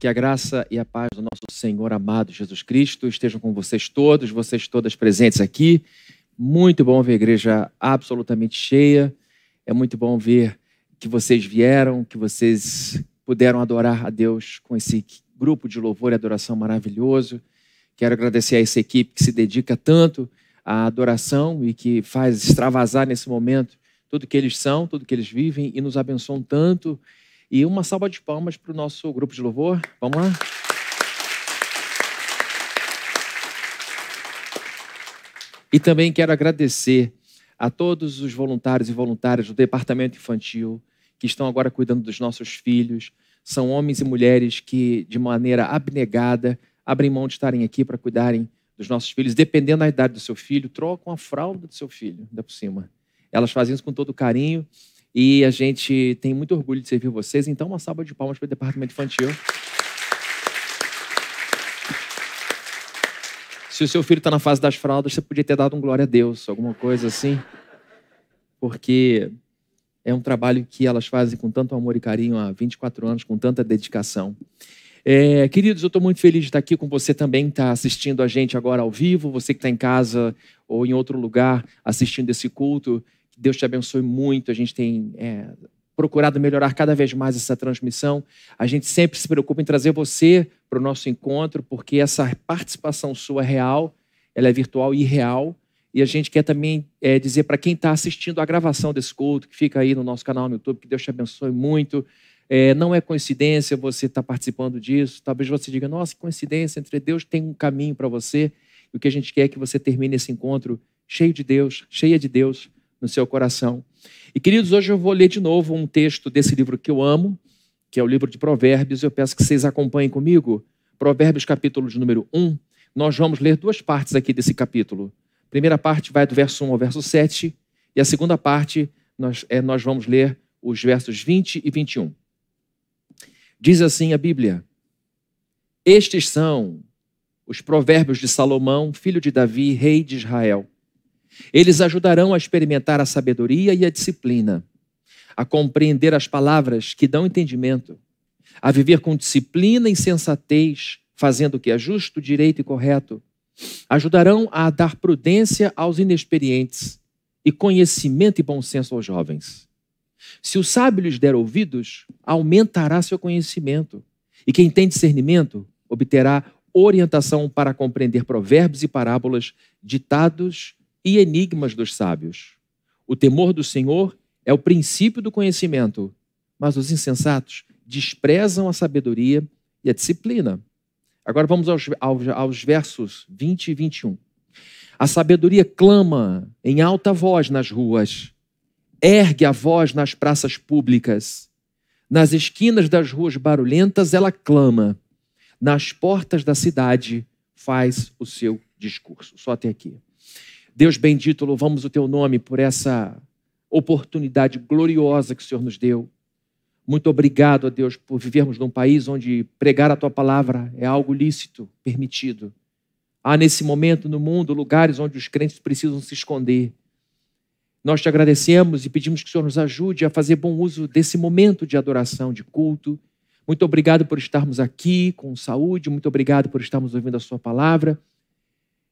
Que a graça e a paz do nosso Senhor amado Jesus Cristo estejam com vocês todos, vocês todas presentes aqui. Muito bom ver a igreja absolutamente cheia. É muito bom ver que vocês vieram, que vocês puderam adorar a Deus com esse grupo de louvor e adoração maravilhoso. Quero agradecer a essa equipe que se dedica tanto à adoração e que faz extravasar nesse momento tudo que eles são, tudo que eles vivem e nos abençoam tanto e uma salva de palmas para o nosso grupo de louvor. Vamos lá? E também quero agradecer a todos os voluntários e voluntárias do Departamento Infantil que estão agora cuidando dos nossos filhos. São homens e mulheres que, de maneira abnegada, abrem mão de estarem aqui para cuidarem dos nossos filhos, dependendo da idade do seu filho, trocam a fralda do seu filho, ainda por cima. Elas fazem isso com todo carinho e a gente tem muito orgulho de servir vocês. Então, uma salva de palmas para o Departamento Infantil. Se o seu filho está na fase das fraldas, você podia ter dado um glória a Deus, alguma coisa assim. Porque é um trabalho que elas fazem com tanto amor e carinho há 24 anos, com tanta dedicação. É, queridos, eu estou muito feliz de estar aqui com você também, está assistindo a gente agora ao vivo, você que está em casa ou em outro lugar assistindo esse culto. Deus te abençoe muito. A gente tem é, procurado melhorar cada vez mais essa transmissão. A gente sempre se preocupa em trazer você para o nosso encontro, porque essa participação sua é real, ela é virtual e real. E a gente quer também é, dizer para quem está assistindo a gravação desse culto, que fica aí no nosso canal no YouTube, que Deus te abençoe muito. É, não é coincidência você estar tá participando disso. Talvez você diga, nossa, coincidência, entre Deus tem um caminho para você. E o que a gente quer é que você termine esse encontro cheio de Deus, cheia de Deus, no seu coração. E queridos, hoje eu vou ler de novo um texto desse livro que eu amo, que é o livro de Provérbios. Eu peço que vocês acompanhem comigo. Provérbios, capítulo de número 1. Nós vamos ler duas partes aqui desse capítulo. A primeira parte vai do verso 1 ao verso 7, e a segunda parte nós, é, nós vamos ler os versos 20 e 21. Diz assim a Bíblia: Estes são os provérbios de Salomão, filho de Davi, rei de Israel. Eles ajudarão a experimentar a sabedoria e a disciplina, a compreender as palavras que dão entendimento, a viver com disciplina e sensatez, fazendo o que é justo, direito e correto. Ajudarão a dar prudência aos inexperientes e conhecimento e bom senso aos jovens. Se o sábio lhes der ouvidos, aumentará seu conhecimento. E quem tem discernimento obterá orientação para compreender provérbios e parábolas, ditados e enigmas dos sábios. O temor do Senhor é o princípio do conhecimento, mas os insensatos desprezam a sabedoria e a disciplina. Agora vamos aos, aos, aos versos 20 e 21. A sabedoria clama em alta voz nas ruas, ergue a voz nas praças públicas. Nas esquinas das ruas barulhentas ela clama, nas portas da cidade faz o seu discurso. Só até aqui. Deus bendito, louvamos o teu nome por essa oportunidade gloriosa que o Senhor nos deu. Muito obrigado a Deus por vivermos num país onde pregar a tua palavra é algo lícito, permitido. Há nesse momento no mundo lugares onde os crentes precisam se esconder. Nós te agradecemos e pedimos que o Senhor nos ajude a fazer bom uso desse momento de adoração, de culto. Muito obrigado por estarmos aqui com saúde, muito obrigado por estarmos ouvindo a Sua palavra.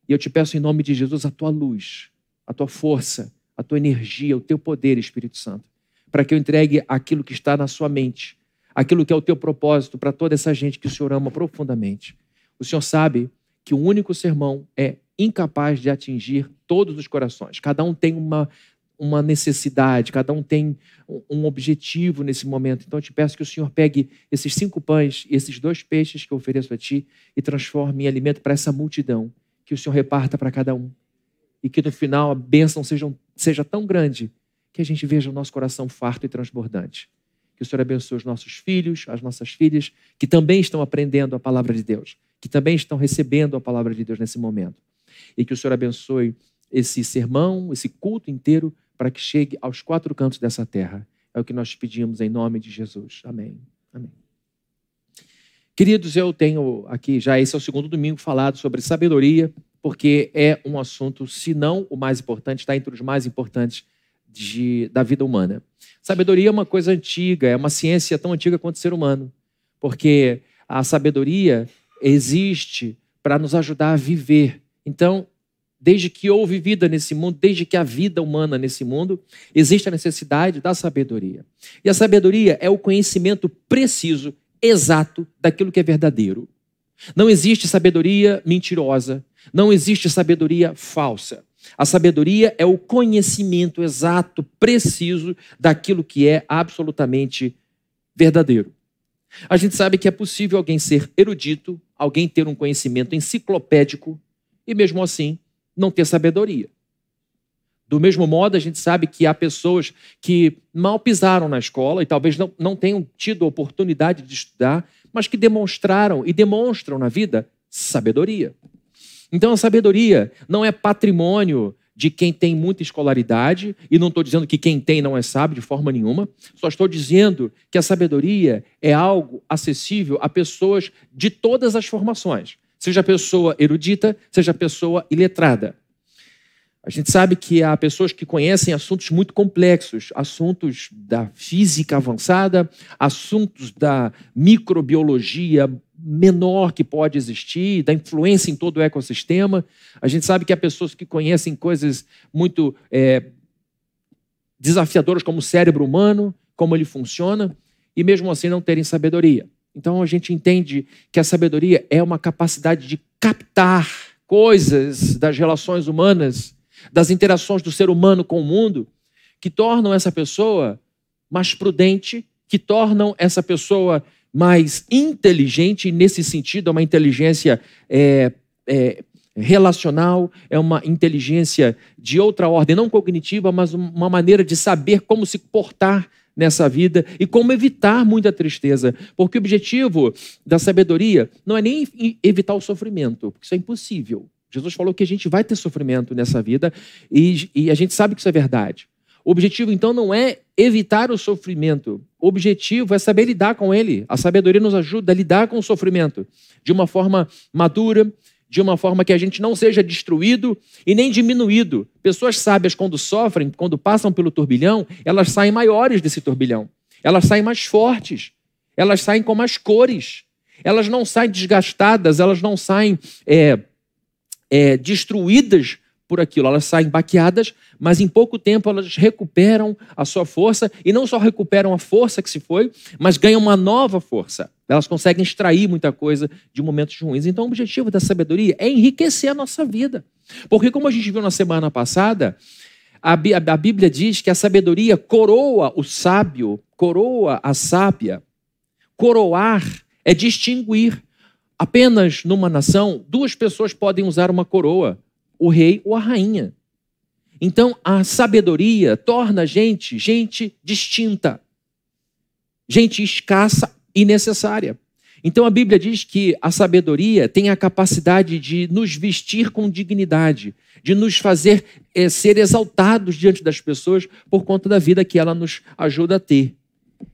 E eu te peço em nome de Jesus a tua luz, a tua força, a tua energia, o teu poder, Espírito Santo, para que eu entregue aquilo que está na sua mente, aquilo que é o teu propósito para toda essa gente que o Senhor ama profundamente. O Senhor sabe que o único sermão é incapaz de atingir todos os corações. Cada um tem uma, uma necessidade, cada um tem um objetivo nesse momento. Então eu te peço que o Senhor pegue esses cinco pães e esses dois peixes que eu ofereço a ti e transforme em alimento para essa multidão que o Senhor reparta para cada um. E que no final a bênção seja, seja tão grande que a gente veja o nosso coração farto e transbordante. Que o Senhor abençoe os nossos filhos, as nossas filhas, que também estão aprendendo a palavra de Deus, que também estão recebendo a palavra de Deus nesse momento. E que o Senhor abençoe esse sermão, esse culto inteiro, para que chegue aos quatro cantos dessa terra. É o que nós pedimos em nome de Jesus. Amém. Amém. Queridos, eu tenho aqui já esse é o segundo domingo falado sobre sabedoria, porque é um assunto, se não o mais importante, está entre os mais importantes de, da vida humana. Sabedoria é uma coisa antiga, é uma ciência tão antiga quanto o ser humano, porque a sabedoria existe para nos ajudar a viver. Então, desde que houve vida nesse mundo, desde que há vida humana nesse mundo, existe a necessidade da sabedoria. E a sabedoria é o conhecimento preciso, exato daquilo que é verdadeiro. Não existe sabedoria mentirosa, não existe sabedoria falsa. A sabedoria é o conhecimento exato, preciso daquilo que é absolutamente verdadeiro. A gente sabe que é possível alguém ser erudito, alguém ter um conhecimento enciclopédico e, mesmo assim, não ter sabedoria. Do mesmo modo, a gente sabe que há pessoas que mal pisaram na escola e talvez não, não tenham tido a oportunidade de estudar, mas que demonstraram e demonstram na vida sabedoria. Então, a sabedoria não é patrimônio de quem tem muita escolaridade, e não estou dizendo que quem tem não é sábio de forma nenhuma, só estou dizendo que a sabedoria é algo acessível a pessoas de todas as formações, seja pessoa erudita, seja pessoa iletrada. A gente sabe que há pessoas que conhecem assuntos muito complexos, assuntos da física avançada, assuntos da microbiologia menor que pode existir, da influência em todo o ecossistema. A gente sabe que há pessoas que conhecem coisas muito é, desafiadoras, como o cérebro humano, como ele funciona, e mesmo assim não terem sabedoria. Então a gente entende que a sabedoria é uma capacidade de captar coisas das relações humanas, das interações do ser humano com o mundo, que tornam essa pessoa mais prudente, que tornam essa pessoa mais inteligente, nesse sentido, é uma inteligência é, é, relacional, é uma inteligência de outra ordem, não cognitiva, mas uma maneira de saber como se portar nessa vida e como evitar muita tristeza. Porque o objetivo da sabedoria não é nem evitar o sofrimento, porque isso é impossível. Jesus falou que a gente vai ter sofrimento nessa vida e, e a gente sabe que isso é verdade. O objetivo, então, não é evitar o sofrimento. O objetivo é saber lidar com ele. A sabedoria nos ajuda a lidar com o sofrimento de uma forma madura, de uma forma que a gente não seja destruído e nem diminuído. Pessoas sábias, quando sofrem, quando passam pelo turbilhão, elas saem maiores desse turbilhão. Elas saem mais fortes. Elas saem com mais cores. Elas não saem desgastadas, elas não saem é, é, destruídas por aquilo. Elas saem baqueadas, mas em pouco tempo elas recuperam a sua força e não só recuperam a força que se foi, mas ganham uma nova força. Elas conseguem extrair muita coisa de momentos ruins. Então, o objetivo da sabedoria é enriquecer a nossa vida. Porque, como a gente viu na semana passada, a, a Bíblia diz que a sabedoria coroa o sábio, coroa a sábia. Coroar é distinguir. Apenas numa nação, duas pessoas podem usar uma coroa o rei ou a rainha. Então, a sabedoria torna a gente gente distinta, gente escassa e necessária. Então, a Bíblia diz que a sabedoria tem a capacidade de nos vestir com dignidade, de nos fazer é, ser exaltados diante das pessoas por conta da vida que ela nos ajuda a ter.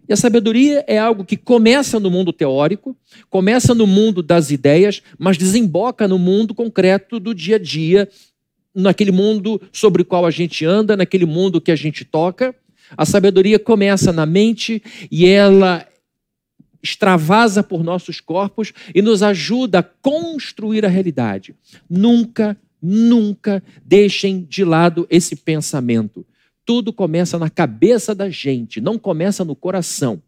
E a sabedoria é algo que começa no mundo teórico, começa no mundo das ideias, mas desemboca no mundo concreto do dia a dia, naquele mundo sobre o qual a gente anda, naquele mundo que a gente toca. A sabedoria começa na mente e ela extravasa por nossos corpos e nos ajuda a construir a realidade. Nunca, nunca deixem de lado esse pensamento. Tudo começa na cabeça da gente, não começa no coração.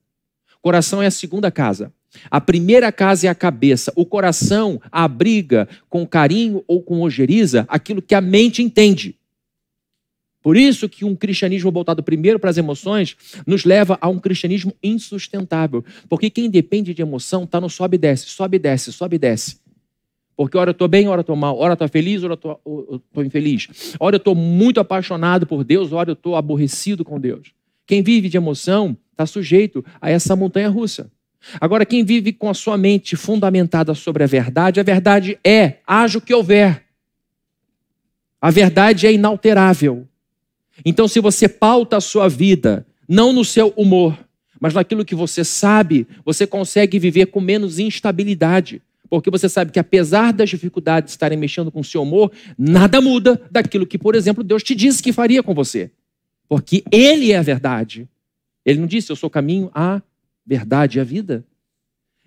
Coração é a segunda casa. A primeira casa é a cabeça. O coração abriga com carinho ou com ojeriza aquilo que a mente entende. Por isso que um cristianismo voltado primeiro para as emoções nos leva a um cristianismo insustentável. Porque quem depende de emoção está no sobe e desce, sobe e desce, sobe e desce. Porque ora eu estou bem, ora eu estou mal, ora eu estou feliz, ora eu estou infeliz. Ora eu estou muito apaixonado por Deus, ora eu estou aborrecido com Deus. Quem vive de emoção está sujeito a essa montanha russa. Agora, quem vive com a sua mente fundamentada sobre a verdade, a verdade é, haja o que houver. A verdade é inalterável. Então, se você pauta a sua vida, não no seu humor, mas naquilo que você sabe, você consegue viver com menos instabilidade. Porque você sabe que apesar das dificuldades estarem mexendo com o seu humor, nada muda daquilo que, por exemplo, Deus te disse que faria com você. Porque Ele é a verdade. Ele não disse, eu sou o caminho, a verdade e a vida.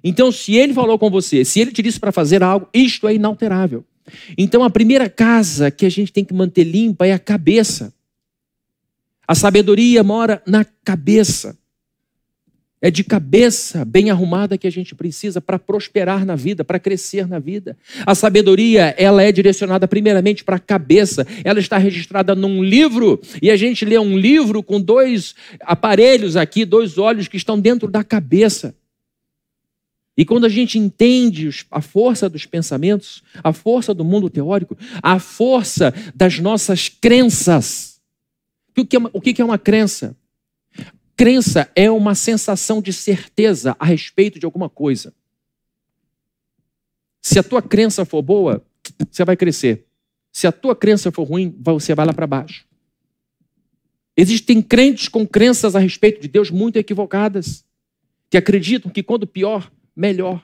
Então, se ele falou com você, se ele te disse para fazer algo, isto é inalterável. Então, a primeira casa que a gente tem que manter limpa é a cabeça. A sabedoria mora na cabeça. É de cabeça bem arrumada que a gente precisa para prosperar na vida, para crescer na vida. A sabedoria, ela é direcionada primeiramente para a cabeça. Ela está registrada num livro e a gente lê um livro com dois aparelhos aqui, dois olhos que estão dentro da cabeça. E quando a gente entende a força dos pensamentos, a força do mundo teórico, a força das nossas crenças. O que é uma crença? Crença é uma sensação de certeza a respeito de alguma coisa. Se a tua crença for boa, você vai crescer. Se a tua crença for ruim, você vai lá para baixo. Existem crentes com crenças a respeito de Deus muito equivocadas, que acreditam que quando pior, melhor.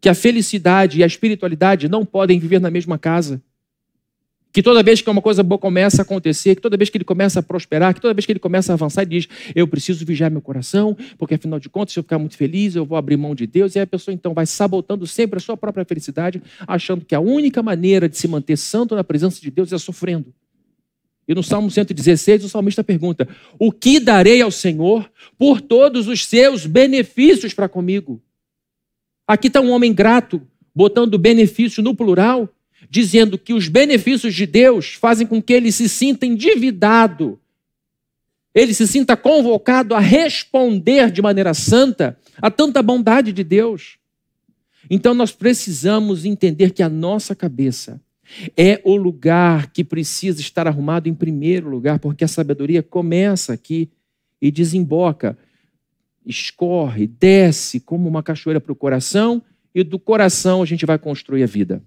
Que a felicidade e a espiritualidade não podem viver na mesma casa que toda vez que uma coisa boa começa a acontecer, que toda vez que ele começa a prosperar, que toda vez que ele começa a avançar, ele diz: Eu preciso vigiar meu coração, porque afinal de contas, se eu ficar muito feliz, eu vou abrir mão de Deus. E a pessoa então vai sabotando sempre a sua própria felicidade, achando que a única maneira de se manter santo na presença de Deus é sofrendo. E no Salmo 116, o salmista pergunta: O que darei ao Senhor por todos os seus benefícios para comigo? Aqui está um homem grato, botando benefício no plural dizendo que os benefícios de Deus fazem com que ele se sinta endividado, ele se sinta convocado a responder de maneira santa a tanta bondade de Deus. Então nós precisamos entender que a nossa cabeça é o lugar que precisa estar arrumado em primeiro lugar, porque a sabedoria começa aqui e desemboca, escorre, desce como uma cachoeira para o coração, e do coração a gente vai construir a vida.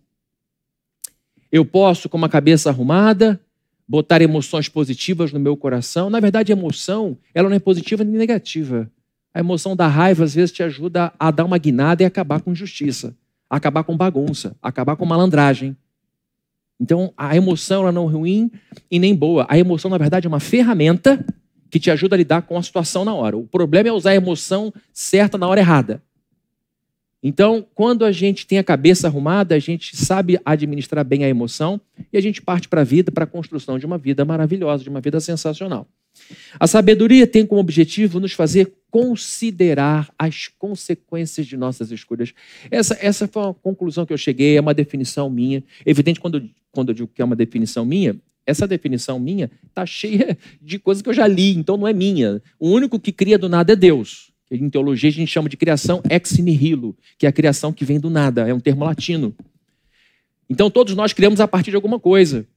Eu posso, com uma cabeça arrumada, botar emoções positivas no meu coração. Na verdade, a emoção, ela não é positiva nem negativa. A emoção da raiva, às vezes, te ajuda a dar uma guinada e acabar com injustiça, acabar com bagunça, acabar com malandragem. Então, a emoção ela não é ruim e nem boa. A emoção, na verdade, é uma ferramenta que te ajuda a lidar com a situação na hora. O problema é usar a emoção certa na hora errada. Então, quando a gente tem a cabeça arrumada, a gente sabe administrar bem a emoção e a gente parte para a vida, para a construção de uma vida maravilhosa, de uma vida sensacional. A sabedoria tem como objetivo nos fazer considerar as consequências de nossas escolhas. Essa, essa foi uma conclusão que eu cheguei, é uma definição minha. Evidente, quando, quando eu digo que é uma definição minha, essa definição minha está cheia de coisas que eu já li, então não é minha. O único que cria do nada é Deus que em teologia a gente chama de criação ex nihilo, que é a criação que vem do nada, é um termo latino. Então todos nós criamos a partir de alguma coisa.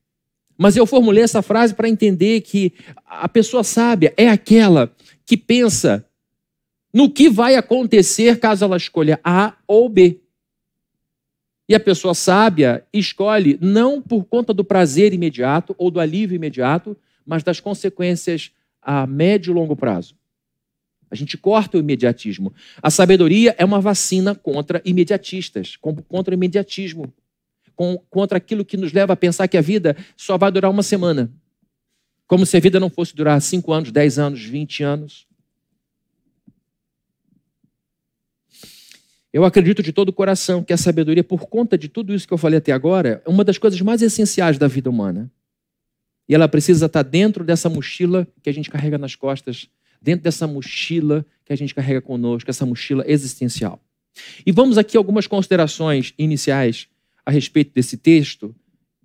Mas eu formulei essa frase para entender que a pessoa sábia é aquela que pensa no que vai acontecer caso ela escolha A ou B. E a pessoa sábia escolhe não por conta do prazer imediato ou do alívio imediato, mas das consequências a médio e longo prazo. A gente corta o imediatismo. A sabedoria é uma vacina contra imediatistas, contra o imediatismo, contra aquilo que nos leva a pensar que a vida só vai durar uma semana. Como se a vida não fosse durar 5 anos, 10 anos, 20 anos. Eu acredito de todo o coração que a sabedoria, por conta de tudo isso que eu falei até agora, é uma das coisas mais essenciais da vida humana. E ela precisa estar dentro dessa mochila que a gente carrega nas costas dentro dessa mochila que a gente carrega conosco, essa mochila existencial. E vamos aqui algumas considerações iniciais a respeito desse texto.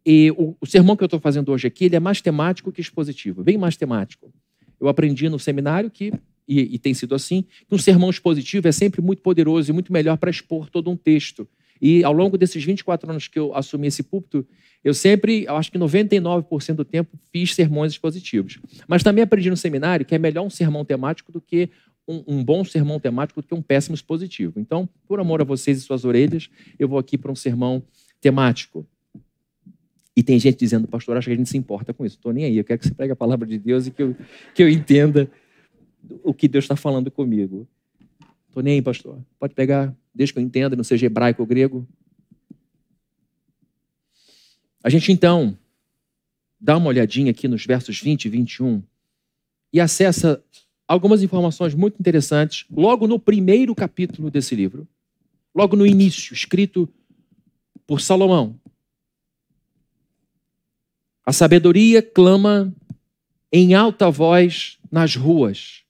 E o, o sermão que eu estou fazendo hoje aqui ele é mais temático que expositivo, bem mais temático. Eu aprendi no seminário que, e, e tem sido assim, que um sermão expositivo é sempre muito poderoso e muito melhor para expor todo um texto. E ao longo desses 24 anos que eu assumi esse púlpito, eu sempre, eu acho que 99% do tempo, fiz sermões expositivos. Mas também aprendi no seminário que é melhor um sermão temático do que um, um, bom sermão temático do que um péssimo expositivo. Então, por amor a vocês e suas orelhas, eu vou aqui para um sermão temático. E tem gente dizendo, pastor, acho que a gente se importa com isso. Estou nem aí, eu quero que você pregue a palavra de Deus e que eu, que eu entenda o que Deus está falando comigo. Estou nem aí, pastor. Pode pegar, desde que eu entenda, não seja hebraico ou grego. A gente então dá uma olhadinha aqui nos versos 20 e 21 e acessa algumas informações muito interessantes logo no primeiro capítulo desse livro, logo no início, escrito por Salomão. A sabedoria clama em alta voz nas ruas.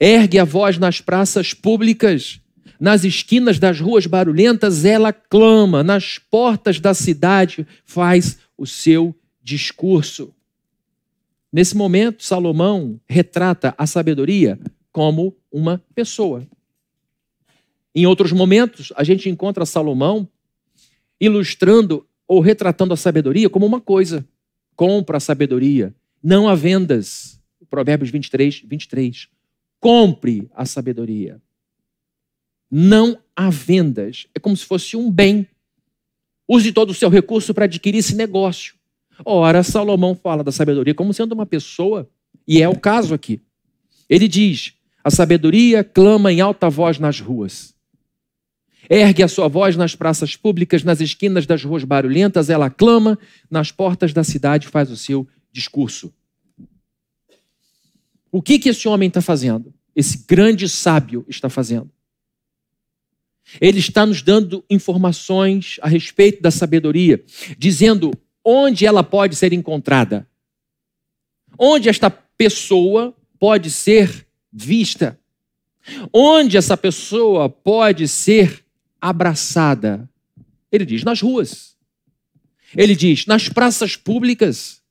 Ergue a voz nas praças públicas, nas esquinas das ruas barulhentas, ela clama, nas portas da cidade faz o seu discurso. Nesse momento, Salomão retrata a sabedoria como uma pessoa. Em outros momentos, a gente encontra Salomão ilustrando ou retratando a sabedoria como uma coisa. Compra a sabedoria, não há vendas. Provérbios 23, 23. Compre a sabedoria. Não há vendas. É como se fosse um bem. Use todo o seu recurso para adquirir esse negócio. Ora, Salomão fala da sabedoria como sendo uma pessoa, e é o caso aqui. Ele diz: a sabedoria clama em alta voz nas ruas. Ergue a sua voz nas praças públicas, nas esquinas das ruas barulhentas, ela clama, nas portas da cidade faz o seu discurso. O que, que esse homem está fazendo? Esse grande sábio está fazendo? Ele está nos dando informações a respeito da sabedoria, dizendo onde ela pode ser encontrada, onde esta pessoa pode ser vista, onde essa pessoa pode ser abraçada. Ele diz nas ruas, ele diz nas praças públicas,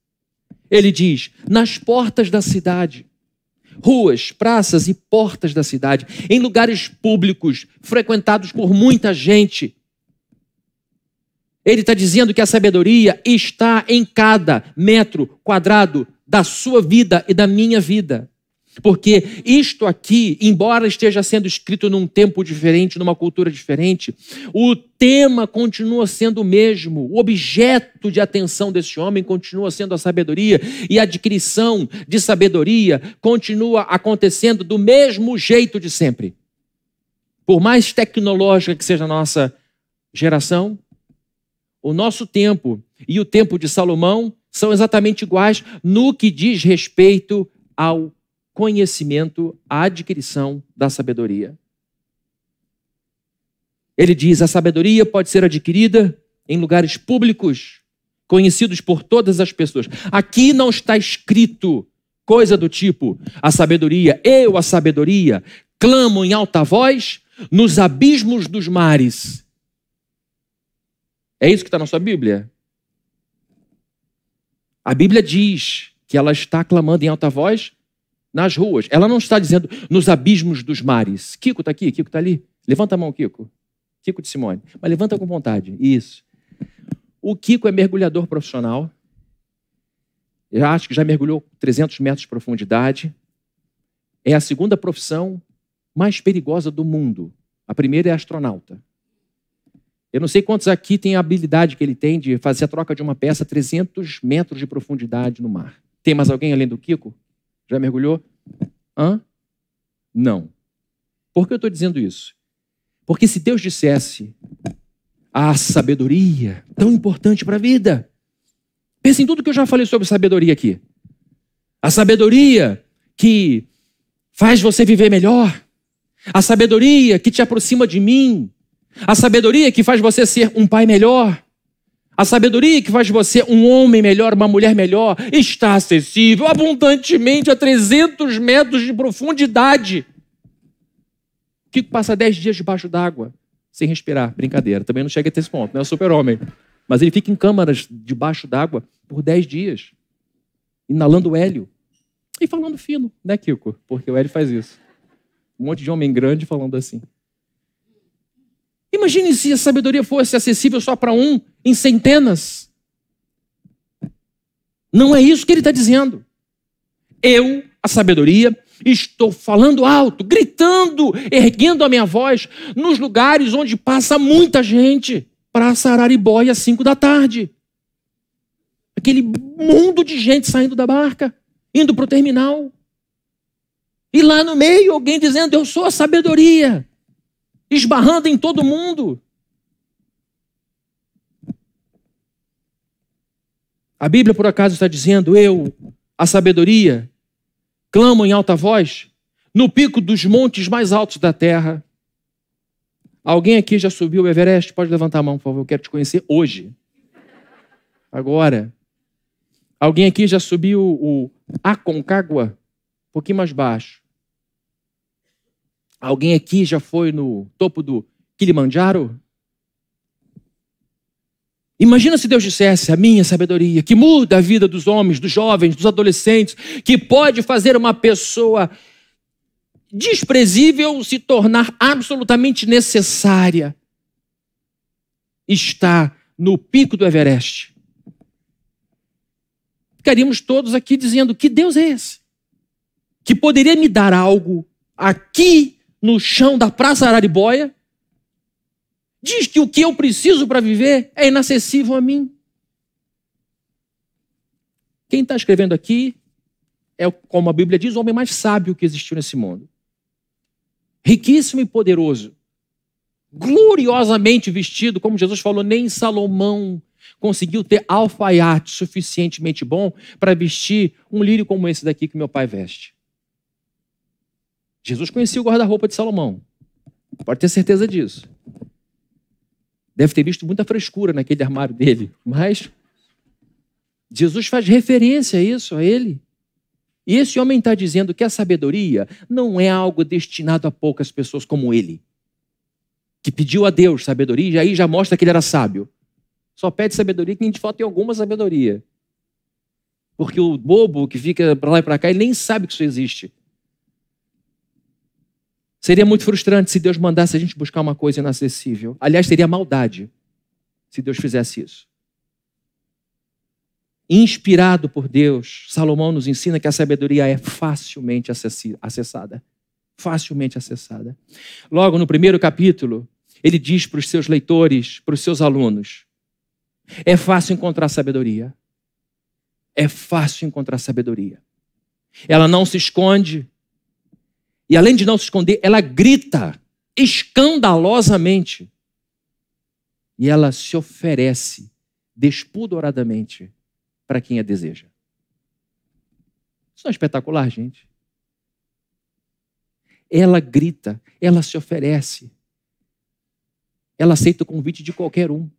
ele diz nas portas da cidade ruas, praças e portas da cidade, em lugares públicos, frequentados por muita gente. Ele está dizendo que a sabedoria está em cada metro quadrado da sua vida e da minha vida. Porque isto aqui, embora esteja sendo escrito num tempo diferente, numa cultura diferente, o tema continua sendo o mesmo. O objeto de atenção desse homem continua sendo a sabedoria e a adquirição de sabedoria continua acontecendo do mesmo jeito de sempre. Por mais tecnológica que seja a nossa geração, o nosso tempo e o tempo de Salomão são exatamente iguais no que diz respeito ao conhecimento, a adquirição da sabedoria. Ele diz: a sabedoria pode ser adquirida em lugares públicos, conhecidos por todas as pessoas. Aqui não está escrito coisa do tipo: a sabedoria, eu, a sabedoria, clamo em alta voz nos abismos dos mares. É isso que está na sua Bíblia? A Bíblia diz que ela está clamando em alta voz nas ruas. Ela não está dizendo nos abismos dos mares. Kiko está aqui, Kiko está ali. Levanta a mão, Kiko. Kiko de Simone. Mas levanta com vontade. Isso. O Kiko é mergulhador profissional. Eu acho que já mergulhou 300 metros de profundidade. É a segunda profissão mais perigosa do mundo. A primeira é astronauta. Eu não sei quantos aqui têm a habilidade que ele tem de fazer a troca de uma peça a 300 metros de profundidade no mar. Tem mais alguém além do Kiko? Já mergulhou? Hã? Não. Por que eu estou dizendo isso? Porque se Deus dissesse a sabedoria, tão importante para a vida, pense em tudo que eu já falei sobre sabedoria aqui. A sabedoria que faz você viver melhor, a sabedoria que te aproxima de mim, a sabedoria que faz você ser um pai melhor, a sabedoria que faz você um homem melhor, uma mulher melhor, está acessível abundantemente a 300 metros de profundidade. O que passa 10 dias debaixo d'água sem respirar? Brincadeira, também não chega a esse ponto, não é super-homem. Mas ele fica em câmaras debaixo d'água por 10 dias, inalando hélio e falando fino, né, Kiko? Porque o hélio faz isso. Um monte de homem grande falando assim. Imagine se a sabedoria fosse acessível só para um em centenas. Não é isso que ele está dizendo. Eu, a sabedoria, estou falando alto, gritando, erguendo a minha voz nos lugares onde passa muita gente. Praça Araribóia, às cinco da tarde. Aquele mundo de gente saindo da barca, indo para o terminal. E lá no meio, alguém dizendo: Eu sou a sabedoria esbarrando em todo mundo. A Bíblia, por acaso, está dizendo: Eu, a sabedoria, clamo em alta voz no pico dos montes mais altos da terra. Alguém aqui já subiu o Everest? Pode levantar a mão, por favor. Eu quero te conhecer hoje. Agora. Alguém aqui já subiu o Aconcagua? Um pouquinho mais baixo. Alguém aqui já foi no topo do Kilimanjaro? Imagina se Deus dissesse a minha sabedoria, que muda a vida dos homens, dos jovens, dos adolescentes, que pode fazer uma pessoa desprezível se tornar absolutamente necessária, está no pico do Everest. Ficaríamos todos aqui dizendo: que Deus é esse? Que poderia me dar algo aqui no chão da Praça Araribóia diz que o que eu preciso para viver é inacessível a mim. Quem está escrevendo aqui é, como a Bíblia diz, o homem mais sábio que existiu nesse mundo. Riquíssimo e poderoso. Gloriosamente vestido, como Jesus falou, nem Salomão conseguiu ter alfaiate suficientemente bom para vestir um lírio como esse daqui que meu pai veste. Jesus conhecia o guarda-roupa de Salomão. Pode ter certeza disso. Deve ter visto muita frescura naquele armário dele, mas Jesus faz referência a isso, a ele. E esse homem está dizendo que a sabedoria não é algo destinado a poucas pessoas como ele, que pediu a Deus sabedoria e aí já mostra que ele era sábio. Só pede sabedoria quem de fato tem alguma sabedoria. Porque o bobo que fica para lá e para cá, ele nem sabe que isso existe. Seria muito frustrante se Deus mandasse a gente buscar uma coisa inacessível. Aliás, seria maldade se Deus fizesse isso. Inspirado por Deus, Salomão nos ensina que a sabedoria é facilmente acessada. Facilmente acessada. Logo no primeiro capítulo, ele diz para os seus leitores, para os seus alunos: é fácil encontrar sabedoria. É fácil encontrar sabedoria. Ela não se esconde, e além de não se esconder, ela grita escandalosamente. E ela se oferece despudoradamente para quem a deseja. Isso não é espetacular, gente? Ela grita, ela se oferece. Ela aceita o convite de qualquer um.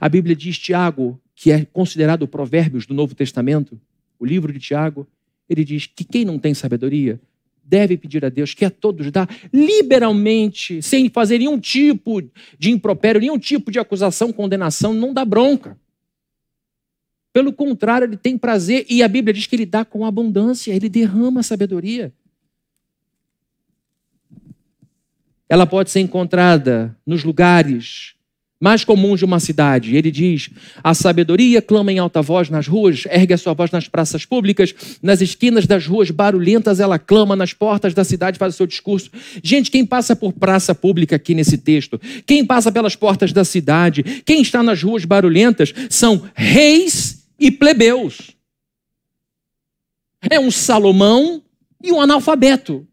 A Bíblia diz, Tiago, que é considerado o Provérbios do Novo Testamento, o livro de Tiago, ele diz que quem não tem sabedoria deve pedir a Deus que a todos dá liberalmente, sem fazer nenhum tipo de impropério, nenhum tipo de acusação, condenação, não dá bronca. Pelo contrário, ele tem prazer e a Bíblia diz que ele dá com abundância, ele derrama a sabedoria. Ela pode ser encontrada nos lugares mais comuns de uma cidade. Ele diz: a sabedoria clama em alta voz nas ruas, ergue a sua voz nas praças públicas, nas esquinas das ruas barulhentas, ela clama nas portas da cidade, faz o seu discurso. Gente, quem passa por praça pública aqui nesse texto, quem passa pelas portas da cidade, quem está nas ruas barulhentas, são reis e plebeus. É um Salomão e um analfabeto.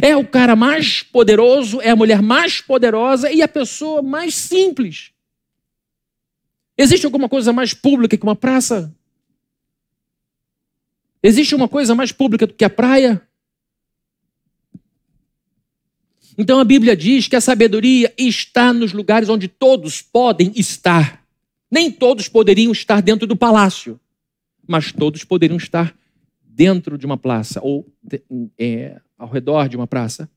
É o cara mais poderoso, é a mulher mais poderosa e a pessoa mais simples. Existe alguma coisa mais pública que uma praça? Existe uma coisa mais pública do que a praia? Então a Bíblia diz que a sabedoria está nos lugares onde todos podem estar. Nem todos poderiam estar dentro do palácio, mas todos poderiam estar dentro de uma praça ou é, ao redor de uma praça.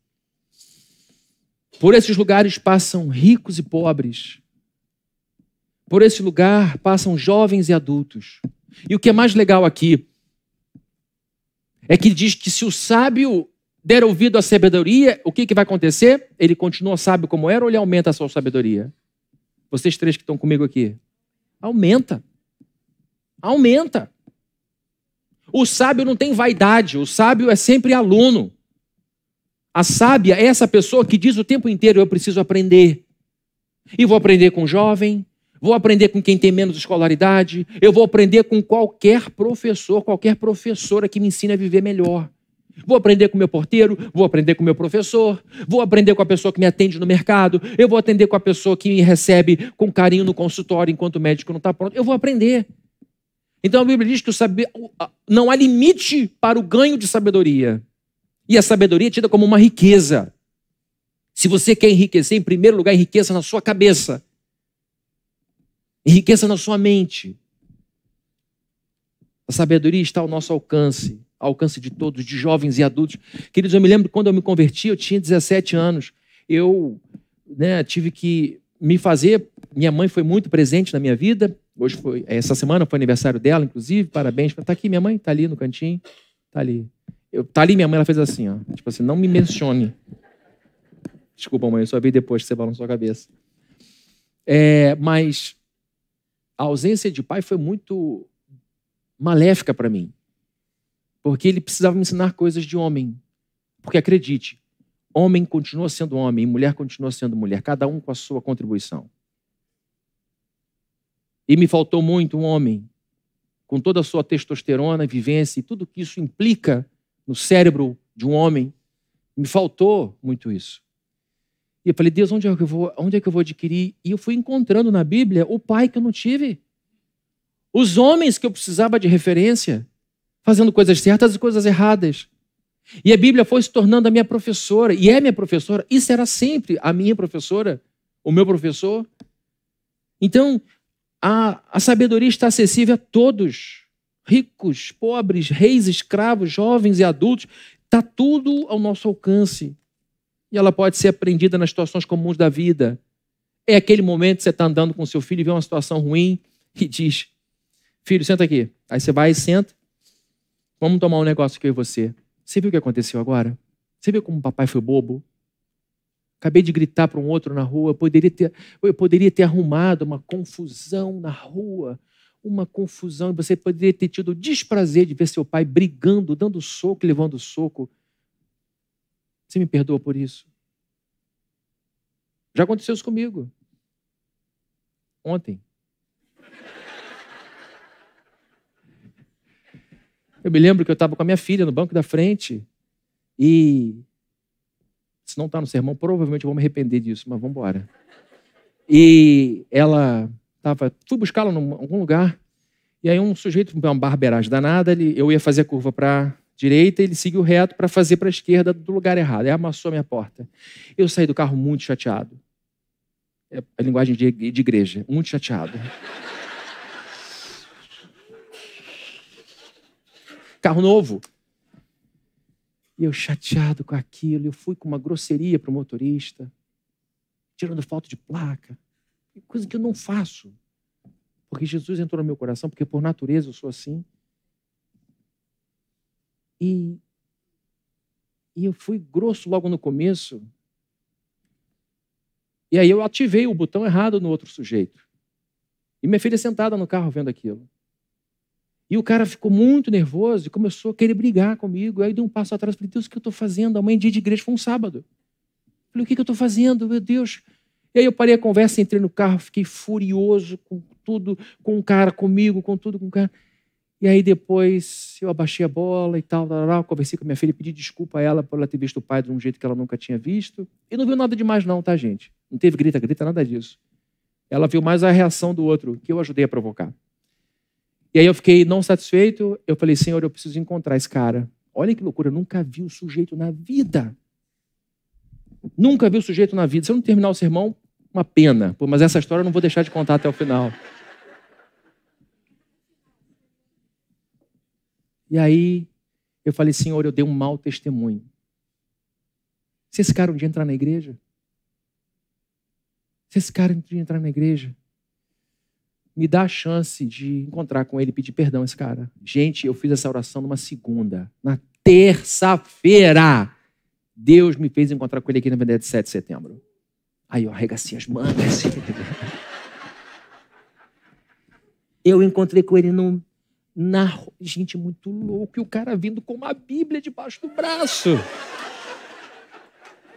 Por esses lugares passam ricos e pobres. Por esse lugar passam jovens e adultos. E o que é mais legal aqui é que diz que se o sábio der ouvido à sabedoria, o que, que vai acontecer? Ele continua sábio como era ou ele aumenta a sua sabedoria? Vocês três que estão comigo aqui. Aumenta. Aumenta. O sábio não tem vaidade, o sábio é sempre aluno. A sábia é essa pessoa que diz o tempo inteiro: eu preciso aprender. E vou aprender com jovem, vou aprender com quem tem menos escolaridade, eu vou aprender com qualquer professor, qualquer professora que me ensine a viver melhor. Vou aprender com meu porteiro, vou aprender com meu professor, vou aprender com a pessoa que me atende no mercado, eu vou atender com a pessoa que me recebe com carinho no consultório enquanto o médico não está pronto. Eu vou aprender. Então a Bíblia diz que o saber, não há limite para o ganho de sabedoria. E a sabedoria é tida como uma riqueza. Se você quer enriquecer, em primeiro lugar, enriqueça na sua cabeça. Enriqueça na sua mente. A sabedoria está ao nosso alcance, ao alcance de todos, de jovens e adultos. Queridos, eu me lembro quando eu me converti, eu tinha 17 anos. Eu né, tive que me fazer. Minha mãe foi muito presente na minha vida. Hoje foi, essa semana foi aniversário dela, inclusive. Parabéns. Está aqui minha mãe, está ali no cantinho. Está ali. Eu, tá ali minha mãe, ela fez assim, ó. Tipo assim, não me mencione. Desculpa, mãe, eu só vi depois que você falou na sua cabeça. É, mas a ausência de pai foi muito maléfica para mim. Porque ele precisava me ensinar coisas de homem. Porque acredite, homem continua sendo homem, mulher continua sendo mulher, cada um com a sua contribuição. E me faltou muito um homem, com toda a sua testosterona, vivência e tudo que isso implica no cérebro de um homem. Me faltou muito isso. E eu falei, Deus, onde é que eu vou, onde é que eu vou adquirir? E eu fui encontrando na Bíblia o pai que eu não tive. Os homens que eu precisava de referência, fazendo coisas certas e coisas erradas. E a Bíblia foi se tornando a minha professora, e é minha professora, e será sempre a minha professora, o meu professor. Então, a, a sabedoria está acessível a todos, ricos, pobres, reis, escravos, jovens e adultos, está tudo ao nosso alcance. E ela pode ser aprendida nas situações comuns da vida. É aquele momento que você está andando com seu filho e vê uma situação ruim e diz: Filho, senta aqui. Aí você vai e senta. Vamos tomar um negócio aqui eu e você. Você viu o que aconteceu agora? Você viu como o papai foi bobo? Acabei de gritar para um outro na rua. Eu poderia, ter, eu poderia ter arrumado uma confusão na rua. Uma confusão. Você poderia ter tido o desprazer de ver seu pai brigando, dando soco, levando soco. Você me perdoa por isso? Já aconteceu isso comigo. Ontem. Eu me lembro que eu estava com a minha filha no banco da frente e. Se não está no sermão, provavelmente eu vou me arrepender disso, mas vamos embora. E ela estava. Fui buscá-la em algum lugar e aí um sujeito, uma barbeiragem danada, ele, eu ia fazer a curva para direita, ele seguiu reto para fazer para a esquerda do lugar errado. Aí amassou a minha porta. Eu saí do carro muito chateado. É a linguagem de, de igreja, muito chateado. carro novo. E eu chateado com aquilo, eu fui com uma grosseria para o motorista, tirando foto de placa, coisa que eu não faço. Porque Jesus entrou no meu coração, porque por natureza eu sou assim. E, e eu fui grosso logo no começo. E aí eu ativei o botão errado no outro sujeito. E minha filha sentada no carro vendo aquilo. E o cara ficou muito nervoso e começou a querer brigar comigo. Aí deu um passo atrás e falei, Deus, o que eu estou fazendo? Amanhã, dia de igreja, foi um sábado. Falei, o que eu estou fazendo? Meu Deus. E aí eu parei a conversa, entrei no carro, fiquei furioso com tudo, com o cara comigo, com tudo com o cara. E aí depois eu abaixei a bola e tal, tal, tal, conversei com a minha filha, pedi desculpa a ela por ela ter visto o pai de um jeito que ela nunca tinha visto. E não viu nada demais não, tá, gente? Não teve grita, grita, nada disso. Ela viu mais a reação do outro, que eu ajudei a provocar. E aí eu fiquei não satisfeito, eu falei, Senhor, eu preciso encontrar esse cara. Olha que loucura, eu nunca vi o sujeito na vida. Nunca vi o sujeito na vida. Se eu não terminar o sermão, uma pena. Pô, mas essa história eu não vou deixar de contar até o final. E aí eu falei, Senhor, eu dei um mau testemunho. Se esse cara um dia entrar na igreja, se esse cara um dia entrar na igreja, me dá a chance de encontrar com ele e pedir perdão a esse cara. Gente, eu fiz essa oração numa segunda. Na terça-feira, Deus me fez encontrar com ele aqui na Avenida de 7 de setembro. Aí eu arregacei as mangas. Eu encontrei com ele num, na gente muito louco e o cara vindo com uma Bíblia debaixo do braço.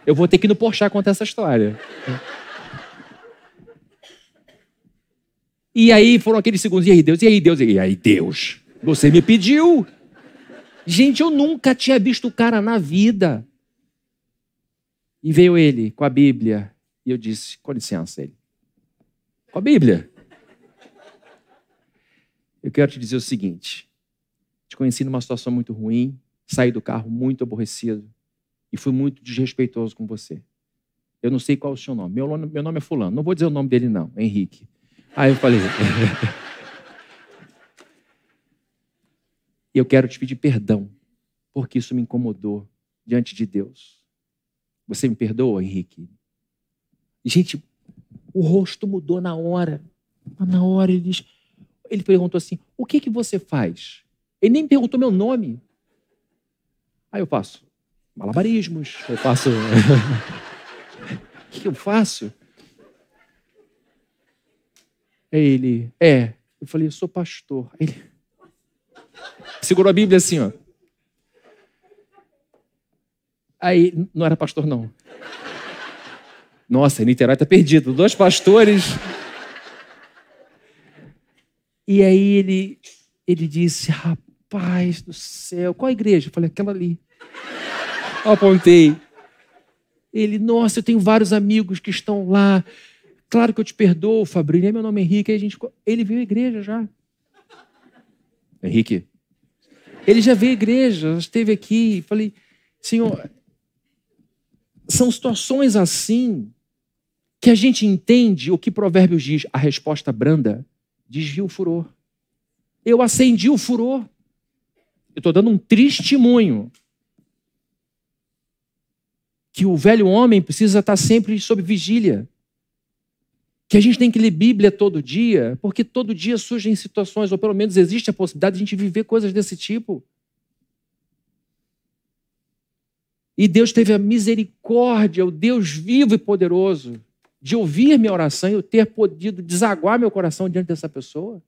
Eu vou ter que ir no Porchat contar essa história. E aí foram aqueles segundos, e aí Deus, e aí Deus, e aí Deus, você me pediu. Gente, eu nunca tinha visto o cara na vida. E veio ele com a Bíblia, e eu disse, com licença, ele, com a Bíblia. Eu quero te dizer o seguinte: te conheci numa situação muito ruim, saí do carro muito aborrecido e fui muito desrespeitoso com você. Eu não sei qual é o seu nome. Meu nome, meu nome é Fulano. Não vou dizer o nome dele, não, Henrique. Aí eu falei. eu quero te pedir perdão, porque isso me incomodou diante de Deus. Você me perdoa, Henrique? Gente, o rosto mudou na hora. Na hora ele ele perguntou assim: "O que que você faz?" Ele nem perguntou meu nome. Aí eu faço malabarismos, eu faço O que eu faço? Aí ele, é. Eu falei, eu sou pastor. Ele segurou a Bíblia assim, ó. Aí, não era pastor, não. Nossa, Niterói está perdido. Dois pastores. E aí ele, ele disse: Rapaz do céu, qual a igreja? Eu falei: aquela ali. Eu apontei. Ele, nossa, eu tenho vários amigos que estão lá. Claro que eu te perdoo, Fabrício. Meu nome é Henrique. Aí a gente, ele veio à igreja já. Henrique. Ele já veio à igreja, esteve aqui. Falei, Senhor, são situações assim que a gente entende o que Provérbios diz, a resposta branda desvia o furor. Eu acendi o furor. Eu estou dando um testemunho que o velho homem precisa estar sempre sob vigília. Que a gente tem que ler Bíblia todo dia, porque todo dia surgem situações, ou pelo menos existe a possibilidade de a gente viver coisas desse tipo. E Deus teve a misericórdia, o Deus vivo e poderoso, de ouvir minha oração e eu ter podido desaguar meu coração diante dessa pessoa?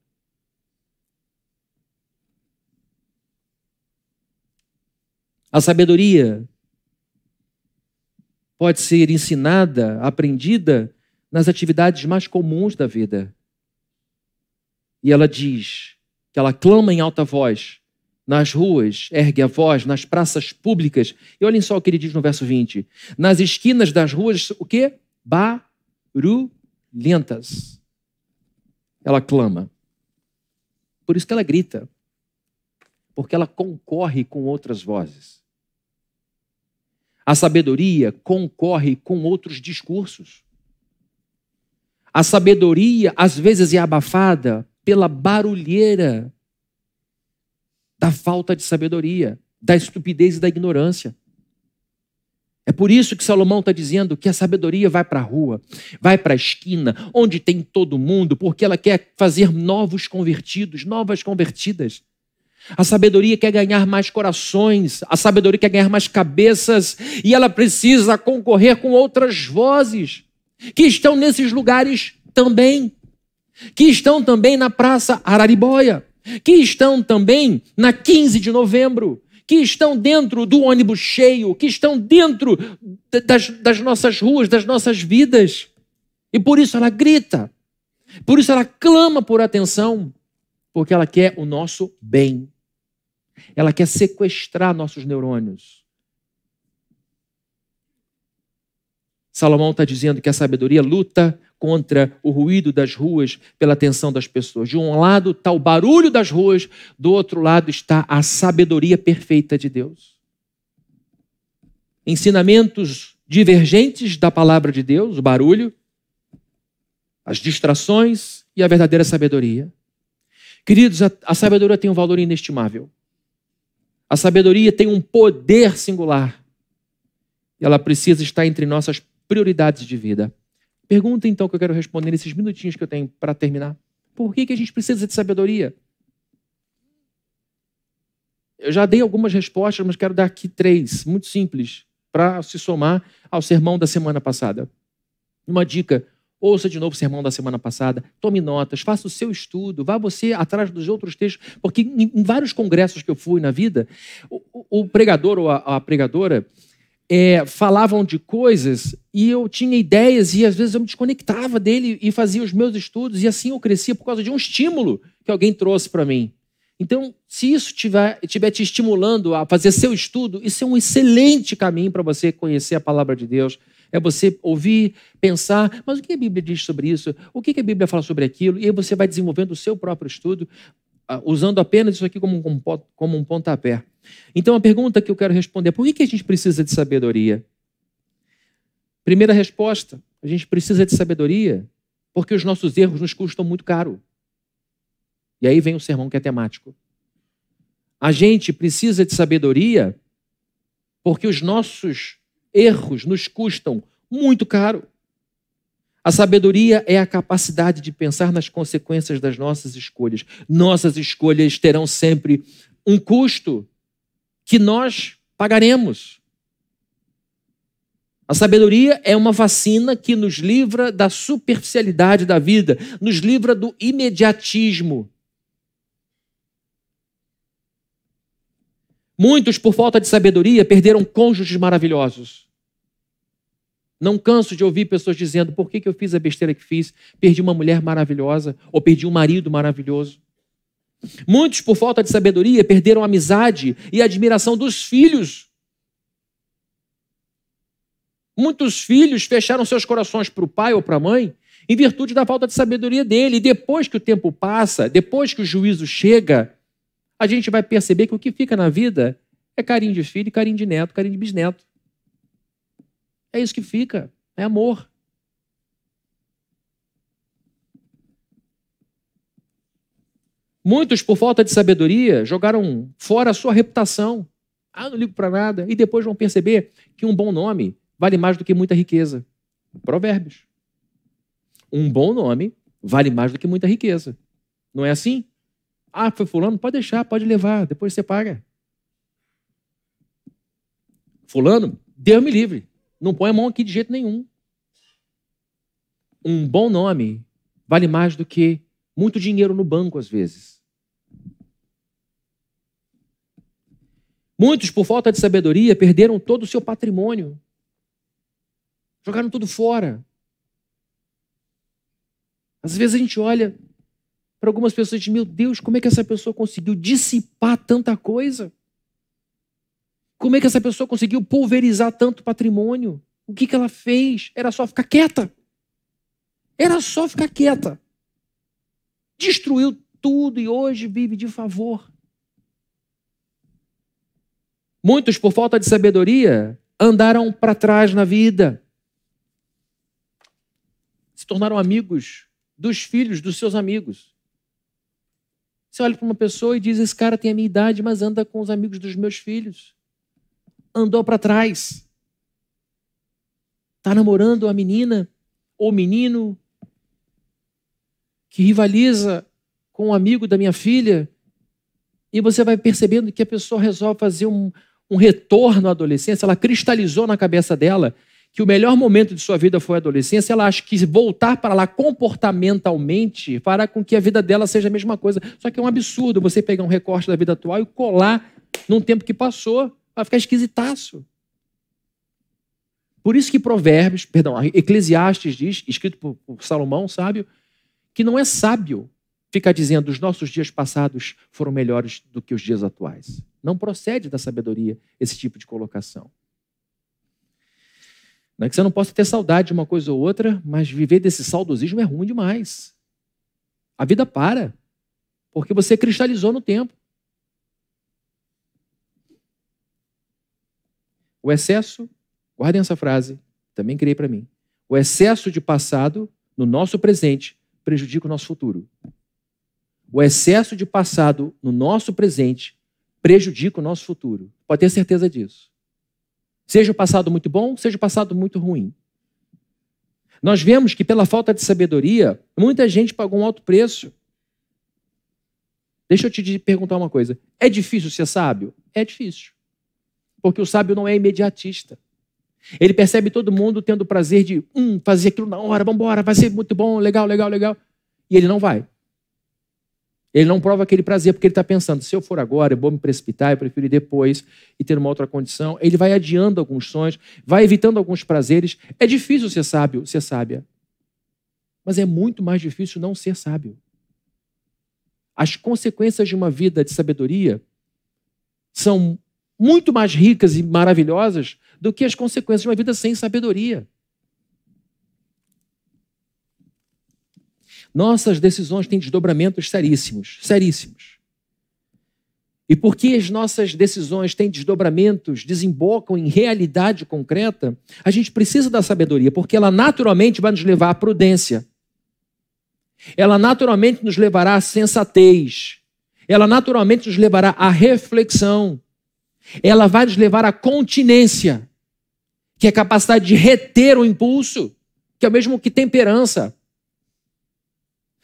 A sabedoria pode ser ensinada, aprendida nas atividades mais comuns da vida. E ela diz que ela clama em alta voz nas ruas, ergue a voz, nas praças públicas. E olhem só o que ele diz no verso 20. Nas esquinas das ruas, o quê? Ba barulhentas. Ela clama. Por isso que ela grita. Porque ela concorre com outras vozes. A sabedoria concorre com outros discursos. A sabedoria, às vezes, é abafada pela barulheira da falta de sabedoria, da estupidez e da ignorância. É por isso que Salomão está dizendo que a sabedoria vai para a rua, vai para a esquina, onde tem todo mundo, porque ela quer fazer novos convertidos, novas convertidas. A sabedoria quer ganhar mais corações, a sabedoria quer ganhar mais cabeças, e ela precisa concorrer com outras vozes que estão nesses lugares também, que estão também na Praça Araribóia, que estão também na 15 de novembro, que estão dentro do ônibus cheio, que estão dentro das, das nossas ruas, das nossas vidas. E por isso ela grita, por isso ela clama por atenção, porque ela quer o nosso bem. Ela quer sequestrar nossos neurônios. Salomão está dizendo que a sabedoria luta contra o ruído das ruas pela atenção das pessoas. De um lado está o barulho das ruas, do outro lado está a sabedoria perfeita de Deus. Ensinamentos divergentes da palavra de Deus, o barulho, as distrações e a verdadeira sabedoria. Queridos, a, a sabedoria tem um valor inestimável. A sabedoria tem um poder singular. E ela precisa estar entre nossas prioridades de vida. Pergunta então que eu quero responder nesses minutinhos que eu tenho para terminar. Por que, que a gente precisa de sabedoria? Eu já dei algumas respostas, mas quero dar aqui três, muito simples, para se somar ao sermão da semana passada. Uma dica: ouça de novo o sermão da semana passada, tome notas, faça o seu estudo, vá você atrás dos outros textos, porque em, vários congressos que eu fui na vida, o, o pregador ou a, a pregadora é, falavam de coisas e eu tinha ideias e às vezes eu me desconectava dele e fazia os meus estudos e assim eu crescia por causa de um estímulo que alguém trouxe para mim. Então, se isso estiver, estiver te estimulando a fazer seu estudo, isso é um excelente caminho para você conhecer a palavra de Deus. É você ouvir, pensar, mas o que a Bíblia diz sobre isso? O que a Bíblia fala sobre aquilo? E aí você vai desenvolvendo o seu próprio estudo. usando apenas isso aqui como um, como um pontapé. Então, a pergunta que eu quero responder é: por que a gente precisa de sabedoria? Primeira resposta: a gente precisa de sabedoria porque os nossos erros nos custam muito caro. E aí vem o sermão que é temático. A gente precisa de sabedoria porque os nossos erros nos custam muito caro. A sabedoria é a capacidade de pensar nas consequências das nossas escolhas. Nossas escolhas terão sempre um custo que nós pagaremos. A sabedoria é uma vacina que nos livra da superficialidade da vida, nos livra do imediatismo. Muitos, por falta de sabedoria, perderam cônjuges maravilhosos. Não canso de ouvir pessoas dizendo: por que, que eu fiz a besteira que fiz? Perdi uma mulher maravilhosa ou perdi um marido maravilhoso. Muitos, por falta de sabedoria, perderam a amizade e a admiração dos filhos. Muitos filhos fecharam seus corações para o pai ou para a mãe em virtude da falta de sabedoria dele. E depois que o tempo passa, depois que o juízo chega, a gente vai perceber que o que fica na vida é carinho de filho, carinho de neto, carinho de bisneto. É isso que fica, é amor. Muitos, por falta de sabedoria, jogaram fora a sua reputação. Ah, não ligo para nada. E depois vão perceber que um bom nome vale mais do que muita riqueza. Provérbios. Um bom nome vale mais do que muita riqueza. Não é assim? Ah, foi fulano? Pode deixar, pode levar, depois você paga. Fulano, Deus me livre. Não põe a mão aqui de jeito nenhum. Um bom nome vale mais do que muito dinheiro no banco, às vezes. Muitos, por falta de sabedoria, perderam todo o seu patrimônio. Jogaram tudo fora. Às vezes a gente olha para algumas pessoas e diz: Meu Deus, como é que essa pessoa conseguiu dissipar tanta coisa? Como é que essa pessoa conseguiu pulverizar tanto patrimônio? O que, que ela fez? Era só ficar quieta. Era só ficar quieta. Destruiu tudo e hoje vive de favor. Muitos, por falta de sabedoria, andaram para trás na vida. Se tornaram amigos dos filhos dos seus amigos. Você olha para uma pessoa e diz: Esse cara tem a minha idade, mas anda com os amigos dos meus filhos. Andou para trás. Está namorando a menina ou menino que rivaliza com um amigo da minha filha. E você vai percebendo que a pessoa resolve fazer um, um retorno à adolescência, ela cristalizou na cabeça dela que o melhor momento de sua vida foi a adolescência, ela acha que voltar para lá comportamentalmente fará com que a vida dela seja a mesma coisa. Só que é um absurdo você pegar um recorte da vida atual e colar num tempo que passou. Vai ficar esquisitaço. Por isso que Provérbios, perdão, Eclesiastes diz, escrito por, por Salomão, sábio, que não é sábio ficar dizendo os nossos dias passados foram melhores do que os dias atuais. Não procede da sabedoria esse tipo de colocação. Não é que você não possa ter saudade de uma coisa ou outra, mas viver desse saudosismo é ruim demais. A vida para, porque você cristalizou no tempo. O excesso, guardem essa frase, também criei para mim. O excesso de passado no nosso presente prejudica o nosso futuro. O excesso de passado no nosso presente prejudica o nosso futuro. Pode ter certeza disso. Seja o passado muito bom, seja o passado muito ruim. Nós vemos que pela falta de sabedoria, muita gente pagou um alto preço. Deixa eu te perguntar uma coisa. É difícil ser sábio? É difícil. Porque o sábio não é imediatista. Ele percebe todo mundo tendo o prazer de hum, fazer aquilo na hora, vamos embora, vai ser muito bom, legal, legal, legal. E ele não vai. Ele não prova aquele prazer porque ele está pensando: se eu for agora, eu vou me precipitar, eu prefiro ir depois e ter uma outra condição. Ele vai adiando alguns sonhos, vai evitando alguns prazeres. É difícil ser sábio, ser sábia. Mas é muito mais difícil não ser sábio. As consequências de uma vida de sabedoria são muito mais ricas e maravilhosas do que as consequências de uma vida sem sabedoria. Nossas decisões têm desdobramentos seríssimos, seríssimos. e porque as nossas decisões têm desdobramentos, desembocam em realidade concreta, a gente precisa da sabedoria, porque ela naturalmente vai nos levar à prudência. Ela naturalmente nos levará à sensatez. Ela naturalmente nos levará à reflexão. Ela vai nos levar à continência, que é a capacidade de reter o impulso, que é o mesmo que temperança.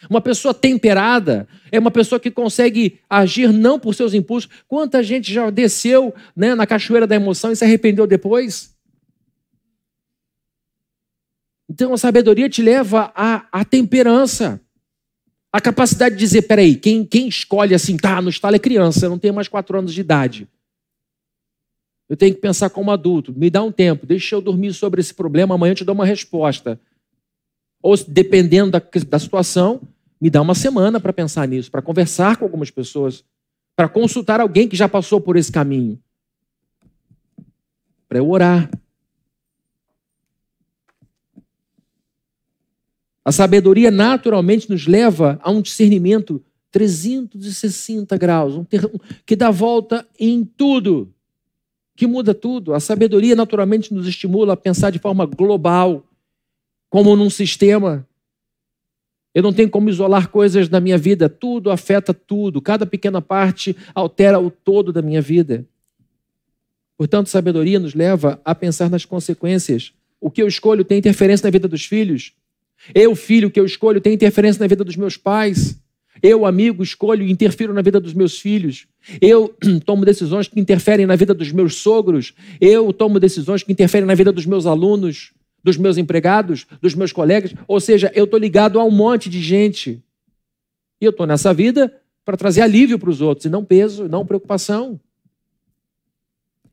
Uma pessoa temperada é uma pessoa que consegue agir não por seus impulsos. Quanta gente já desceu né, na cachoeira da emoção e se arrependeu depois? Então a sabedoria te leva à, à temperança. A capacidade de dizer, peraí, quem, quem escolhe assim, tá, no estalo é criança, eu não tenho mais quatro anos de idade. Eu tenho que pensar como adulto. Me dá um tempo, deixa eu dormir sobre esse problema, amanhã eu te dou uma resposta. Ou, dependendo da, da situação, me dá uma semana para pensar nisso, para conversar com algumas pessoas, para consultar alguém que já passou por esse caminho, para eu orar. A sabedoria naturalmente nos leva a um discernimento 360 graus, um que dá volta em tudo, que muda tudo. A sabedoria naturalmente nos estimula a pensar de forma global, como num sistema. Eu não tenho como isolar coisas da minha vida, tudo afeta tudo, cada pequena parte altera o todo da minha vida. Portanto, sabedoria nos leva a pensar nas consequências. O que eu escolho tem interferência na vida dos filhos. Eu, filho, que eu escolho tem interferência na vida dos meus pais. Eu, amigo, escolho e interfiro na vida dos meus filhos. Eu tomo decisões que interferem na vida dos meus sogros. Eu tomo decisões que interferem na vida dos meus alunos dos meus empregados, dos meus colegas. Ou seja, eu estou ligado a um monte de gente. E eu estou nessa vida para trazer alívio para os outros, e não peso, não preocupação.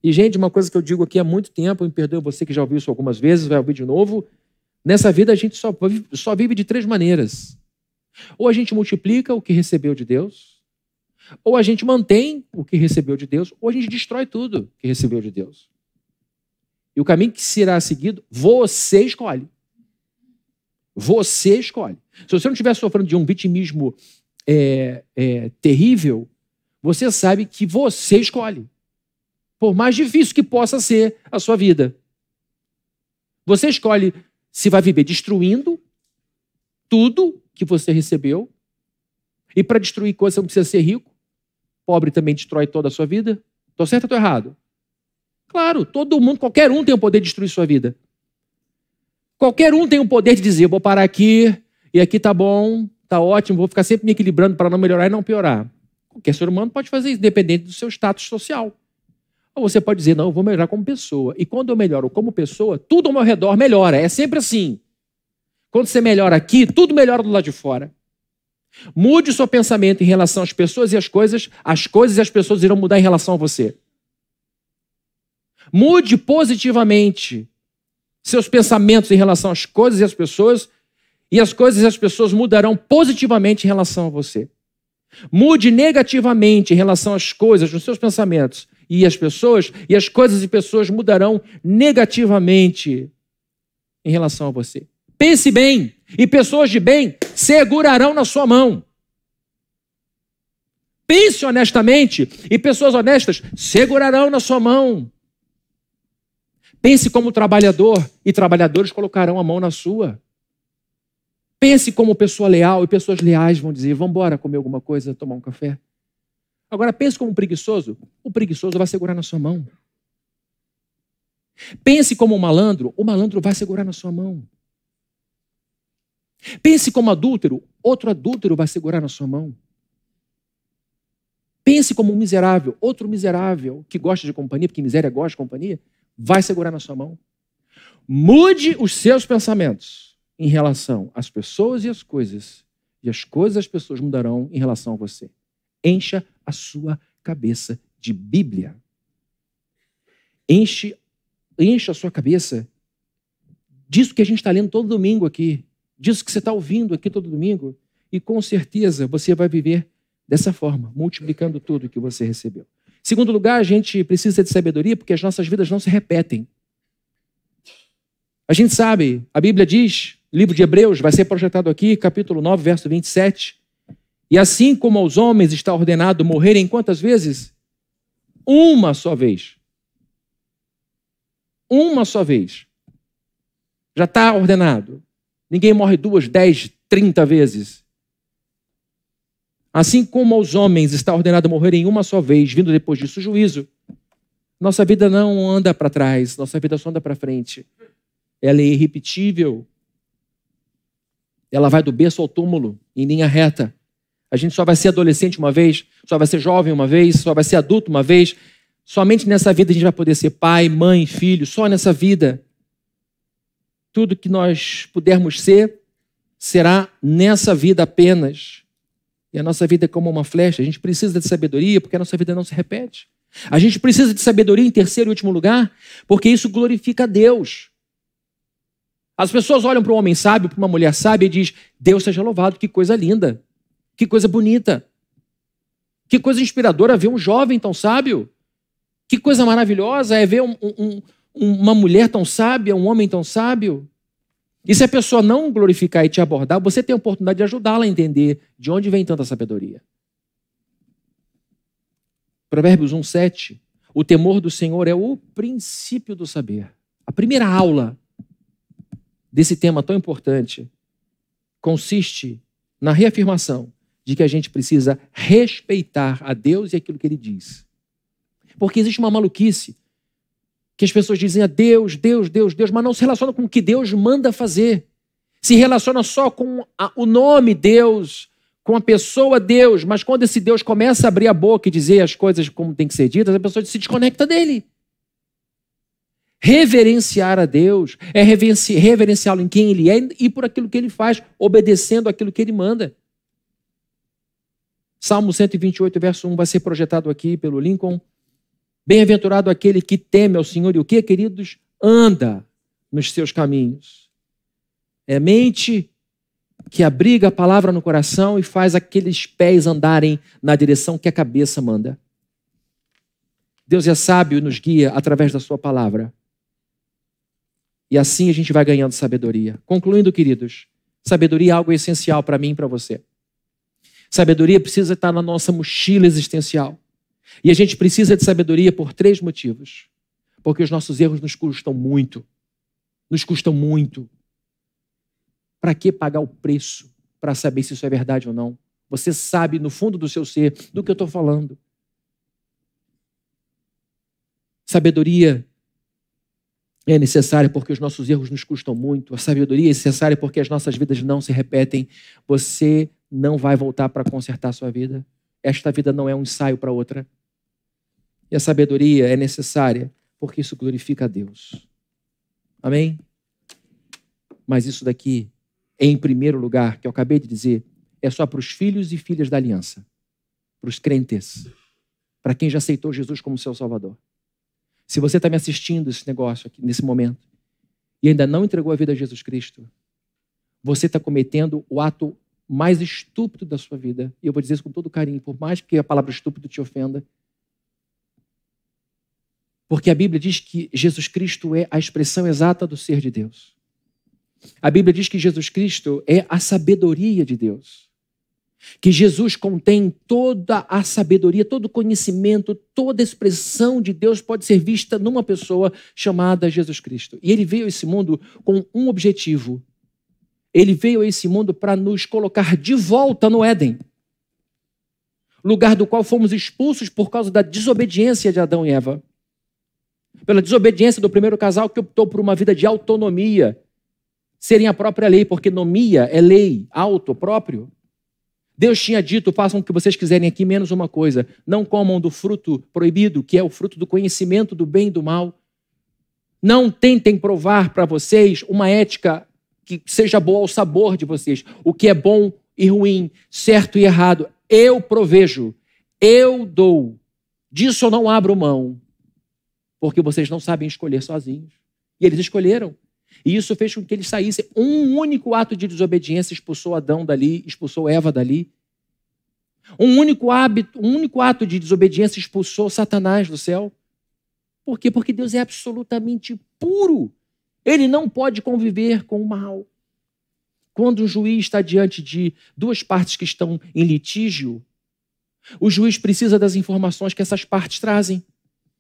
E, gente, uma coisa que eu digo aqui há muito tempo, me perdoe você que já ouviu isso algumas vezes, vai ouvir de novo. Nessa vida a gente só vive, só vive de três maneiras. Ou a gente multiplica o que recebeu de Deus, ou a gente mantém o que recebeu de Deus, ou a gente destrói tudo que recebeu de Deus. E o caminho que será seguido, você escolhe. Você escolhe. Se você não estiver sofrendo de um vitimismo é, é, terrível, você sabe que você escolhe. Por mais difícil que possa ser a sua vida. Você escolhe se vai viver destruindo tudo que você recebeu. E para destruir coisas você não precisa ser rico. Pobre também destrói toda a sua vida. Estou certo ou estou errado? Claro, todo mundo, qualquer um tem o poder de destruir sua vida. Qualquer um tem o poder de dizer, vou parar aqui, e aqui tá bom, tá ótimo, vou ficar sempre me equilibrando para não melhorar e não piorar. Qualquer ser humano pode fazer isso, independente do seu status social. Ou você pode dizer, não, eu vou melhorar como pessoa. E quando eu melhoro como pessoa, tudo ao meu redor melhora. É sempre assim. Quando você melhora aqui, tudo melhora do lado de fora. Mude o seu pensamento em relação às pessoas e às coisas, as coisas e as pessoas irão mudar em relação a você. Mude positivamente seus pensamentos em relação às coisas e às pessoas, e as coisas e as pessoas mudarão positivamente em relação a você. Mude negativamente em relação às coisas, nos seus pensamentos e as pessoas, e as coisas e pessoas mudarão negativamente em relação a você. Pense bem, e pessoas de bem segurarão na sua mão. Pense honestamente, e pessoas honestas segurarão na sua mão. Pense como trabalhador e trabalhadores colocarão a mão na sua. Pense como pessoa leal e pessoas leais vão dizer: vamos embora comer alguma coisa, tomar um café. Agora pense como preguiçoso, o preguiçoso vai segurar na sua mão. Pense como um malandro, o malandro vai segurar na sua mão. Pense como adúltero, outro adúltero vai segurar na sua mão. Pense como um miserável, outro miserável que gosta de companhia, porque miséria gosta de companhia, vai segurar na sua mão. Mude os seus pensamentos em relação às pessoas e às coisas, e as coisas e as pessoas mudarão em relação a você. Encha a sua cabeça de Bíblia. Enche, enche a sua cabeça disso que a gente está lendo todo domingo aqui, disso que você está ouvindo aqui todo domingo, e com certeza você vai viver dessa forma, multiplicando tudo que você recebeu. Segundo lugar, a gente precisa de sabedoria porque as nossas vidas não se repetem. A gente sabe, a Bíblia diz, livro de Hebreus, vai ser projetado aqui, capítulo 9, verso 27. E assim como aos homens está ordenado morrerem quantas vezes? Uma só vez. Uma só vez. Já está ordenado. Ninguém morre duas, dez, trinta vezes. Assim como aos homens está ordenado morrer em uma só vez, vindo depois disso o juízo. Nossa vida não anda para trás, nossa vida só anda para frente. Ela é irrepetível. Ela vai do berço ao túmulo, em linha reta. A gente só vai ser adolescente uma vez, só vai ser jovem uma vez, só vai ser adulto uma vez. Somente nessa vida a gente vai poder ser pai, mãe, filho, só nessa vida. Tudo que nós pudermos ser será nessa vida apenas. A nossa vida é como uma flecha. A gente precisa de sabedoria porque a nossa vida não se repete. A gente precisa de sabedoria em terceiro e último lugar porque isso glorifica a Deus. As pessoas olham para um homem sábio, para uma mulher sábia e diz: Deus seja louvado, que coisa linda, que coisa bonita, que coisa inspiradora ver um jovem tão sábio, que coisa maravilhosa é ver um, um, uma mulher tão sábia, um homem tão sábio. E se a pessoa não glorificar e te abordar, você tem a oportunidade de ajudá-la a entender de onde vem tanta sabedoria. Provérbios 1, 7. O temor do Senhor é o princípio do saber. A primeira aula desse tema tão importante consiste na reafirmação de que a gente precisa respeitar a Deus e aquilo que ele diz. Porque existe uma maluquice que as pessoas dizem a Deus, Deus, Deus, Deus, mas não se relaciona com o que Deus manda fazer. Se relaciona só com a, o nome Deus, com a pessoa Deus, mas quando esse Deus começa a abrir a boca e dizer as coisas como tem que ser ditas, a pessoa se desconecta dele. Reverenciar a Deus é reverenciá-lo em quem Ele é e por aquilo que Ele faz, obedecendo aquilo que Ele manda. Salmo 128, verso 1 vai ser projetado aqui pelo Lincoln. Bem-aventurado aquele que teme ao Senhor e o que, queridos? Anda nos seus caminhos. É mente que abriga a palavra no coração e faz aqueles pés andarem na direção que a cabeça manda. Deus é sábio e nos guia através da sua palavra. E assim a gente vai ganhando sabedoria. Concluindo, queridos, sabedoria é algo essencial para mim e para você. Sabedoria precisa estar na nossa mochila existencial. E a gente precisa de sabedoria por três motivos. Porque os nossos erros nos custam muito. Nos custam muito. Para que pagar o preço para saber se isso é verdade ou não? Você sabe no fundo do seu ser do que eu estou falando. Sabedoria é necessária porque os nossos erros nos custam muito. A sabedoria é necessária porque as nossas vidas não se repetem. Você não vai voltar para consertar a sua vida. Esta vida não é um ensaio para outra. E a sabedoria é necessária porque isso glorifica a Deus. Amém? Mas isso daqui, em primeiro lugar, que eu acabei de dizer, é só para os filhos e filhas da aliança, para os crentes, para quem já aceitou Jesus como seu Salvador. Se você está me assistindo esse negócio aqui, nesse momento, e ainda não entregou a vida a Jesus Cristo, você está cometendo o ato mais estúpido da sua vida. E eu vou dizer isso com todo carinho, por mais que a palavra estúpido te ofenda. Porque a Bíblia diz que Jesus Cristo é a expressão exata do ser de Deus. A Bíblia diz que Jesus Cristo é a sabedoria de Deus que Jesus contém toda a sabedoria, todo o conhecimento, toda a expressão de Deus pode ser vista numa pessoa chamada Jesus Cristo. E ele veio a esse mundo com um objetivo. Ele veio a esse mundo para nos colocar de volta no Éden lugar do qual fomos expulsos por causa da desobediência de Adão e Eva. Pela desobediência do primeiro casal que optou por uma vida de autonomia, serem a própria lei, porque nomia é lei, auto, próprio. Deus tinha dito: façam o que vocês quiserem aqui, menos uma coisa. Não comam do fruto proibido, que é o fruto do conhecimento do bem e do mal. Não tentem provar para vocês uma ética que seja boa ao sabor de vocês. O que é bom e ruim, certo e errado. Eu provejo, eu dou. Disso eu não abro mão, porque vocês não sabem escolher sozinhos. E eles escolheram. E isso fez com que eles saíssem. Um único ato de desobediência expulsou Adão dali, expulsou Eva dali. Um único hábito, um único ato de desobediência expulsou Satanás do céu. Por quê? Porque Deus é absolutamente puro. Ele não pode conviver com o mal. Quando um juiz está diante de duas partes que estão em litígio, o juiz precisa das informações que essas partes trazem.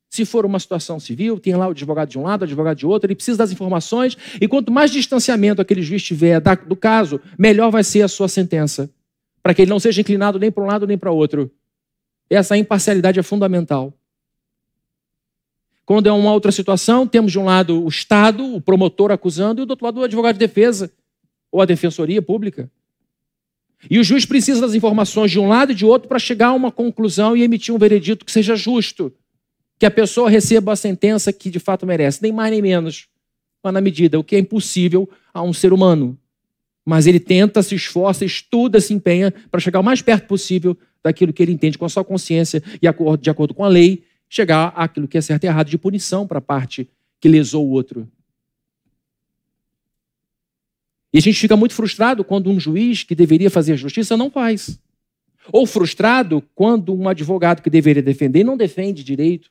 Se for uma situação civil, tem lá o advogado de um lado, o advogado de outro, ele precisa das informações, e quanto mais distanciamento aquele juiz tiver do caso, melhor vai ser a sua sentença, para que ele não seja inclinado nem para um lado nem para outro. Essa imparcialidade é fundamental. Quando é uma outra situação, temos de um lado o Estado, o promotor acusando, e do outro lado o advogado de defesa, ou a defensoria pública. E o juiz precisa das informações de um lado e de outro para chegar a uma conclusão e emitir um veredito que seja justo que a pessoa receba a sentença que de fato merece, nem mais nem menos, mas na medida, o que é impossível a um ser humano. Mas ele tenta, se esforça, estuda, se empenha para chegar o mais perto possível daquilo que ele entende com a sua consciência e de acordo com a lei, chegar àquilo que é certo e errado de punição para a parte que lesou o outro. E a gente fica muito frustrado quando um juiz que deveria fazer justiça não faz. Ou frustrado quando um advogado que deveria defender não defende direito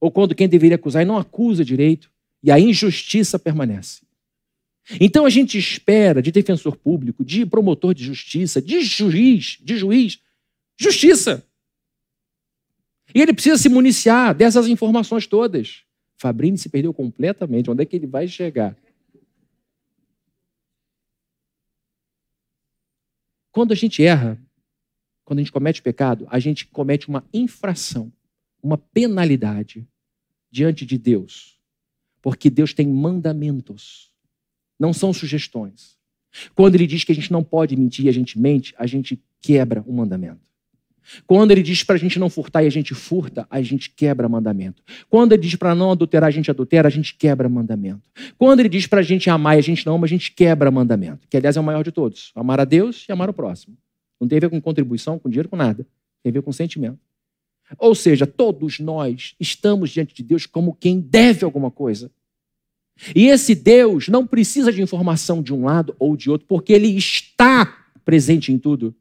ou quando quem deveria acusar não acusa direito, e a injustiça permanece. Então a gente espera de defensor público, de promotor de justiça, de juiz, de juiz, justiça. E ele precisa se municiar dessas informações todas. Fabrini se perdeu completamente. Onde é que ele vai chegar? Quando a gente erra, quando a gente comete pecado, a gente comete uma infração uma penalidade diante de Deus, porque Deus tem mandamentos, não são sugestões. Quando ele diz que a gente não pode mentir e a gente mente, a gente quebra o mandamento. Quando ele diz para a gente não furtar e a gente furta, a gente quebra mandamento. Quando ele diz para não adulterar, a gente adultera, a gente quebra mandamento. Quando ele diz para a gente amar e a gente não ama, a gente quebra mandamento. Que, aliás, é o maior de todos. Amar a Deus e amar o próximo. Não tem a ver com contribuição, com dinheiro, com nada. Tem a ver com sentimento. Ou seja, todos nós estamos diante de Deus como quem deve alguma coisa. E esse Deus não precisa de informação de um lado ou de outro, porque ele está presente em tudo.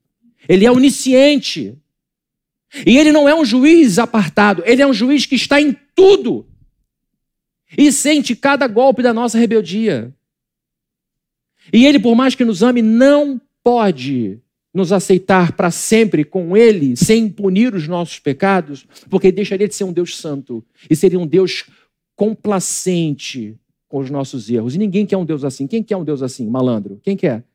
Ele é onisciente. E ele não é um juiz apartado, ele é um juiz que está em tudo. E sente cada golpe da nossa rebeldia. E ele, por mais que nos ame, não pode nos aceitar para sempre com Ele, sem punir os nossos pecados, porque deixaria de ser um Deus santo e seria um Deus complacente com os nossos erros. E ninguém quer um Deus assim. Quem quer um Deus assim, malandro? Quem quer?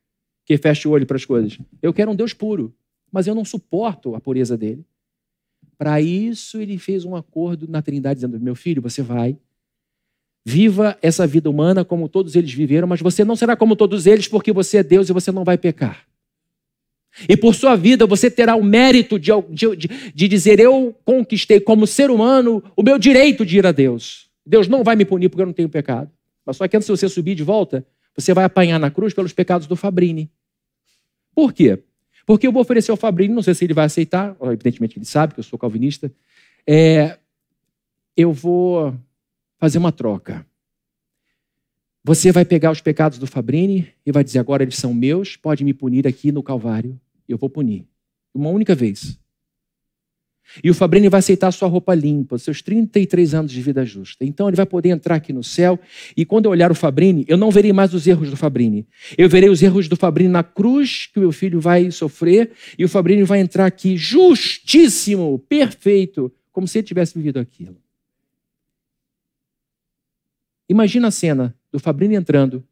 Que feche o olho para as coisas. Eu quero um Deus puro, mas eu não suporto a pureza dele. Para isso, ele fez um acordo na Trindade, dizendo: Meu filho, você vai, viva essa vida humana como todos eles viveram, mas você não será como todos eles, porque você é Deus e você não vai pecar. E por sua vida você terá o mérito de, de, de, dizer: Eu conquistei como ser humano o meu direito de ir a Deus. Deus não vai me punir porque eu não tenho pecado. Mas só que antes de você subir de volta, você vai apanhar na cruz pelos pecados do Fabrini. Por quê? Porque eu vou oferecer ao Fabrini, não sei se ele vai aceitar, evidentemente ele sabe que eu sou calvinista. É, eu vou fazer uma troca. Você vai pegar os pecados do Fabrini e vai dizer: agora eles são meus, pode me punir aqui no Calvário. Eu vou punir. Uma única vez. E o Fabrini vai aceitar sua roupa limpa, seus 33 anos de vida justa. Então ele vai poder entrar aqui no céu. E quando eu olhar o Fabrini, eu não verei mais os erros do Fabrini. Eu verei os erros do Fabrini na cruz que o meu filho vai sofrer. E o Fabrini vai entrar aqui justíssimo, perfeito, como se ele tivesse vivido aquilo. Imagina a cena do Fabrini entrando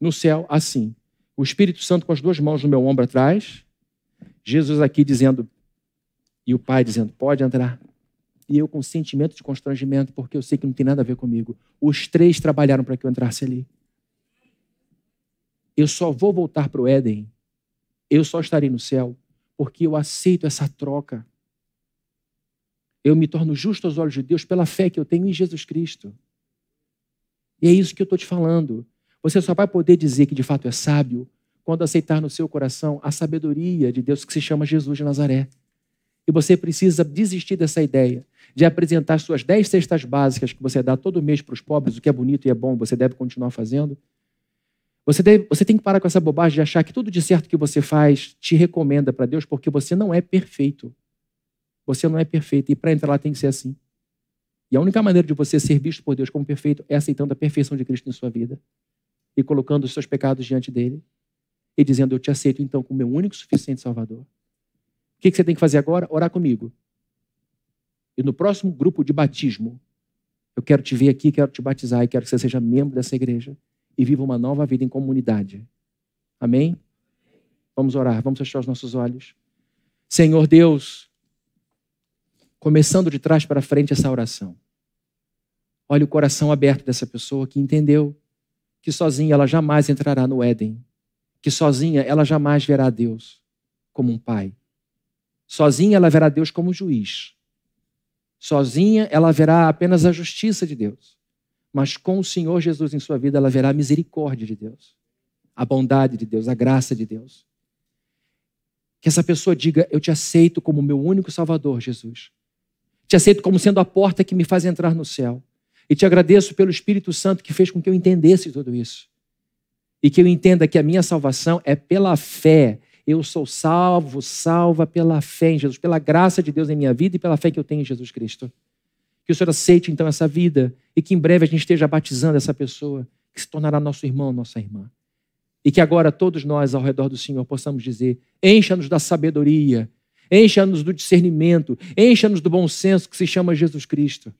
no céu assim. O Espírito Santo com as duas mãos no meu ombro atrás. Jesus aqui dizendo, e o Pai dizendo, pode entrar. E eu com sentimento de constrangimento, porque eu sei que não tem nada a ver comigo. Os três trabalharam para que eu entrasse ali. Eu só vou voltar para o Éden. Eu só estarei no céu porque eu aceito essa troca. Eu me torno justo aos olhos de Deus pela fé que eu tenho em Jesus Cristo. E é isso que eu estou te falando. Você só vai poder dizer que de fato é sábio quando aceitar no seu coração a sabedoria de Deus que se chama Jesus de Nazaré. E você precisa desistir dessa ideia de apresentar suas dez cestas básicas que você dá todo mês para os pobres, o que é bonito e é bom, você deve continuar fazendo. Você, deve, você tem que parar com essa bobagem de achar que tudo de certo que você faz te recomenda para Deus, porque você não é perfeito. Você não é perfeito. E para entrar lá tem que ser assim. E a única maneira de você ser visto por Deus como perfeito é aceitando a perfeição de Cristo em sua vida e colocando os seus pecados diante dele e dizendo: Eu te aceito então como meu único suficiente Salvador. O que você tem que fazer agora? Orar comigo. E no próximo grupo de batismo, Eu quero te ver aqui, quero te batizar e quero que você seja membro dessa igreja e viva uma nova vida em comunidade. Amém? Vamos orar, vamos fechar os nossos olhos. Senhor Deus, começando de trás para frente essa oração. Olha o coração aberto dessa pessoa que entendeu que sozinha ela jamais entrará no Éden, que sozinha ela jamais verá Deus como um pai. Sozinha ela verá Deus como juiz. Sozinha ela verá apenas a justiça de Deus. Mas com o Senhor Jesus em sua vida ela verá a misericórdia de Deus, a bondade de Deus, a graça de Deus. Que essa pessoa diga: Eu te aceito como meu único Salvador, Jesus. Te aceito como sendo a porta que me faz entrar no céu. E te agradeço pelo Espírito Santo que fez com que eu entendesse tudo isso. E que eu entenda que a minha salvação é pela fé. Eu sou salvo, salva pela fé em Jesus, pela graça de Deus em minha vida e pela fé que eu tenho em Jesus Cristo. Que o Senhor aceite então essa vida e que em breve a gente esteja batizando essa pessoa que se tornará nosso irmão, nossa irmã. E que agora todos nós ao redor do Senhor possamos dizer: encha-nos da sabedoria, encha-nos do discernimento, encha-nos do bom senso que se chama Jesus Cristo.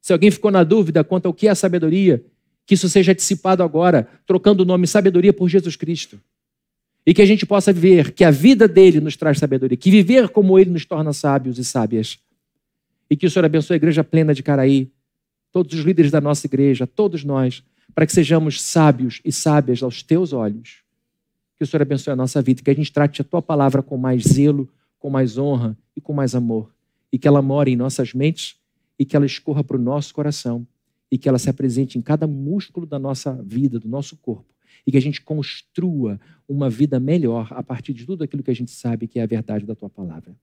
Se alguém ficou na dúvida quanto ao que é a sabedoria, que isso seja dissipado agora, trocando o nome sabedoria por Jesus Cristo. E que a gente possa ver que a vida dele nos traz sabedoria, que viver como ele nos torna sábios e sábias. E que o Senhor abençoe a igreja plena de Caraí, todos os líderes da nossa igreja, todos nós, para que sejamos sábios e sábias aos teus olhos. Que o Senhor abençoe a nossa vida, que a gente trate a tua palavra com mais zelo, com mais honra e com mais amor. E que ela more em nossas mentes e que ela escorra para o nosso coração e que ela se apresente em cada músculo da nossa vida, do nosso corpo, e que a gente construa uma vida melhor a partir de tudo aquilo que a gente sabe que é a verdade da tua palavra.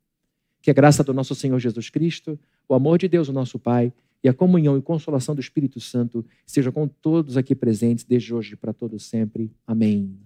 Que a graça do nosso Senhor Jesus Cristo, o amor de Deus, o nosso Pai, e a comunhão e consolação do Espírito Santo seja com todos aqui presentes, desde hoje para todos sempre. Amém.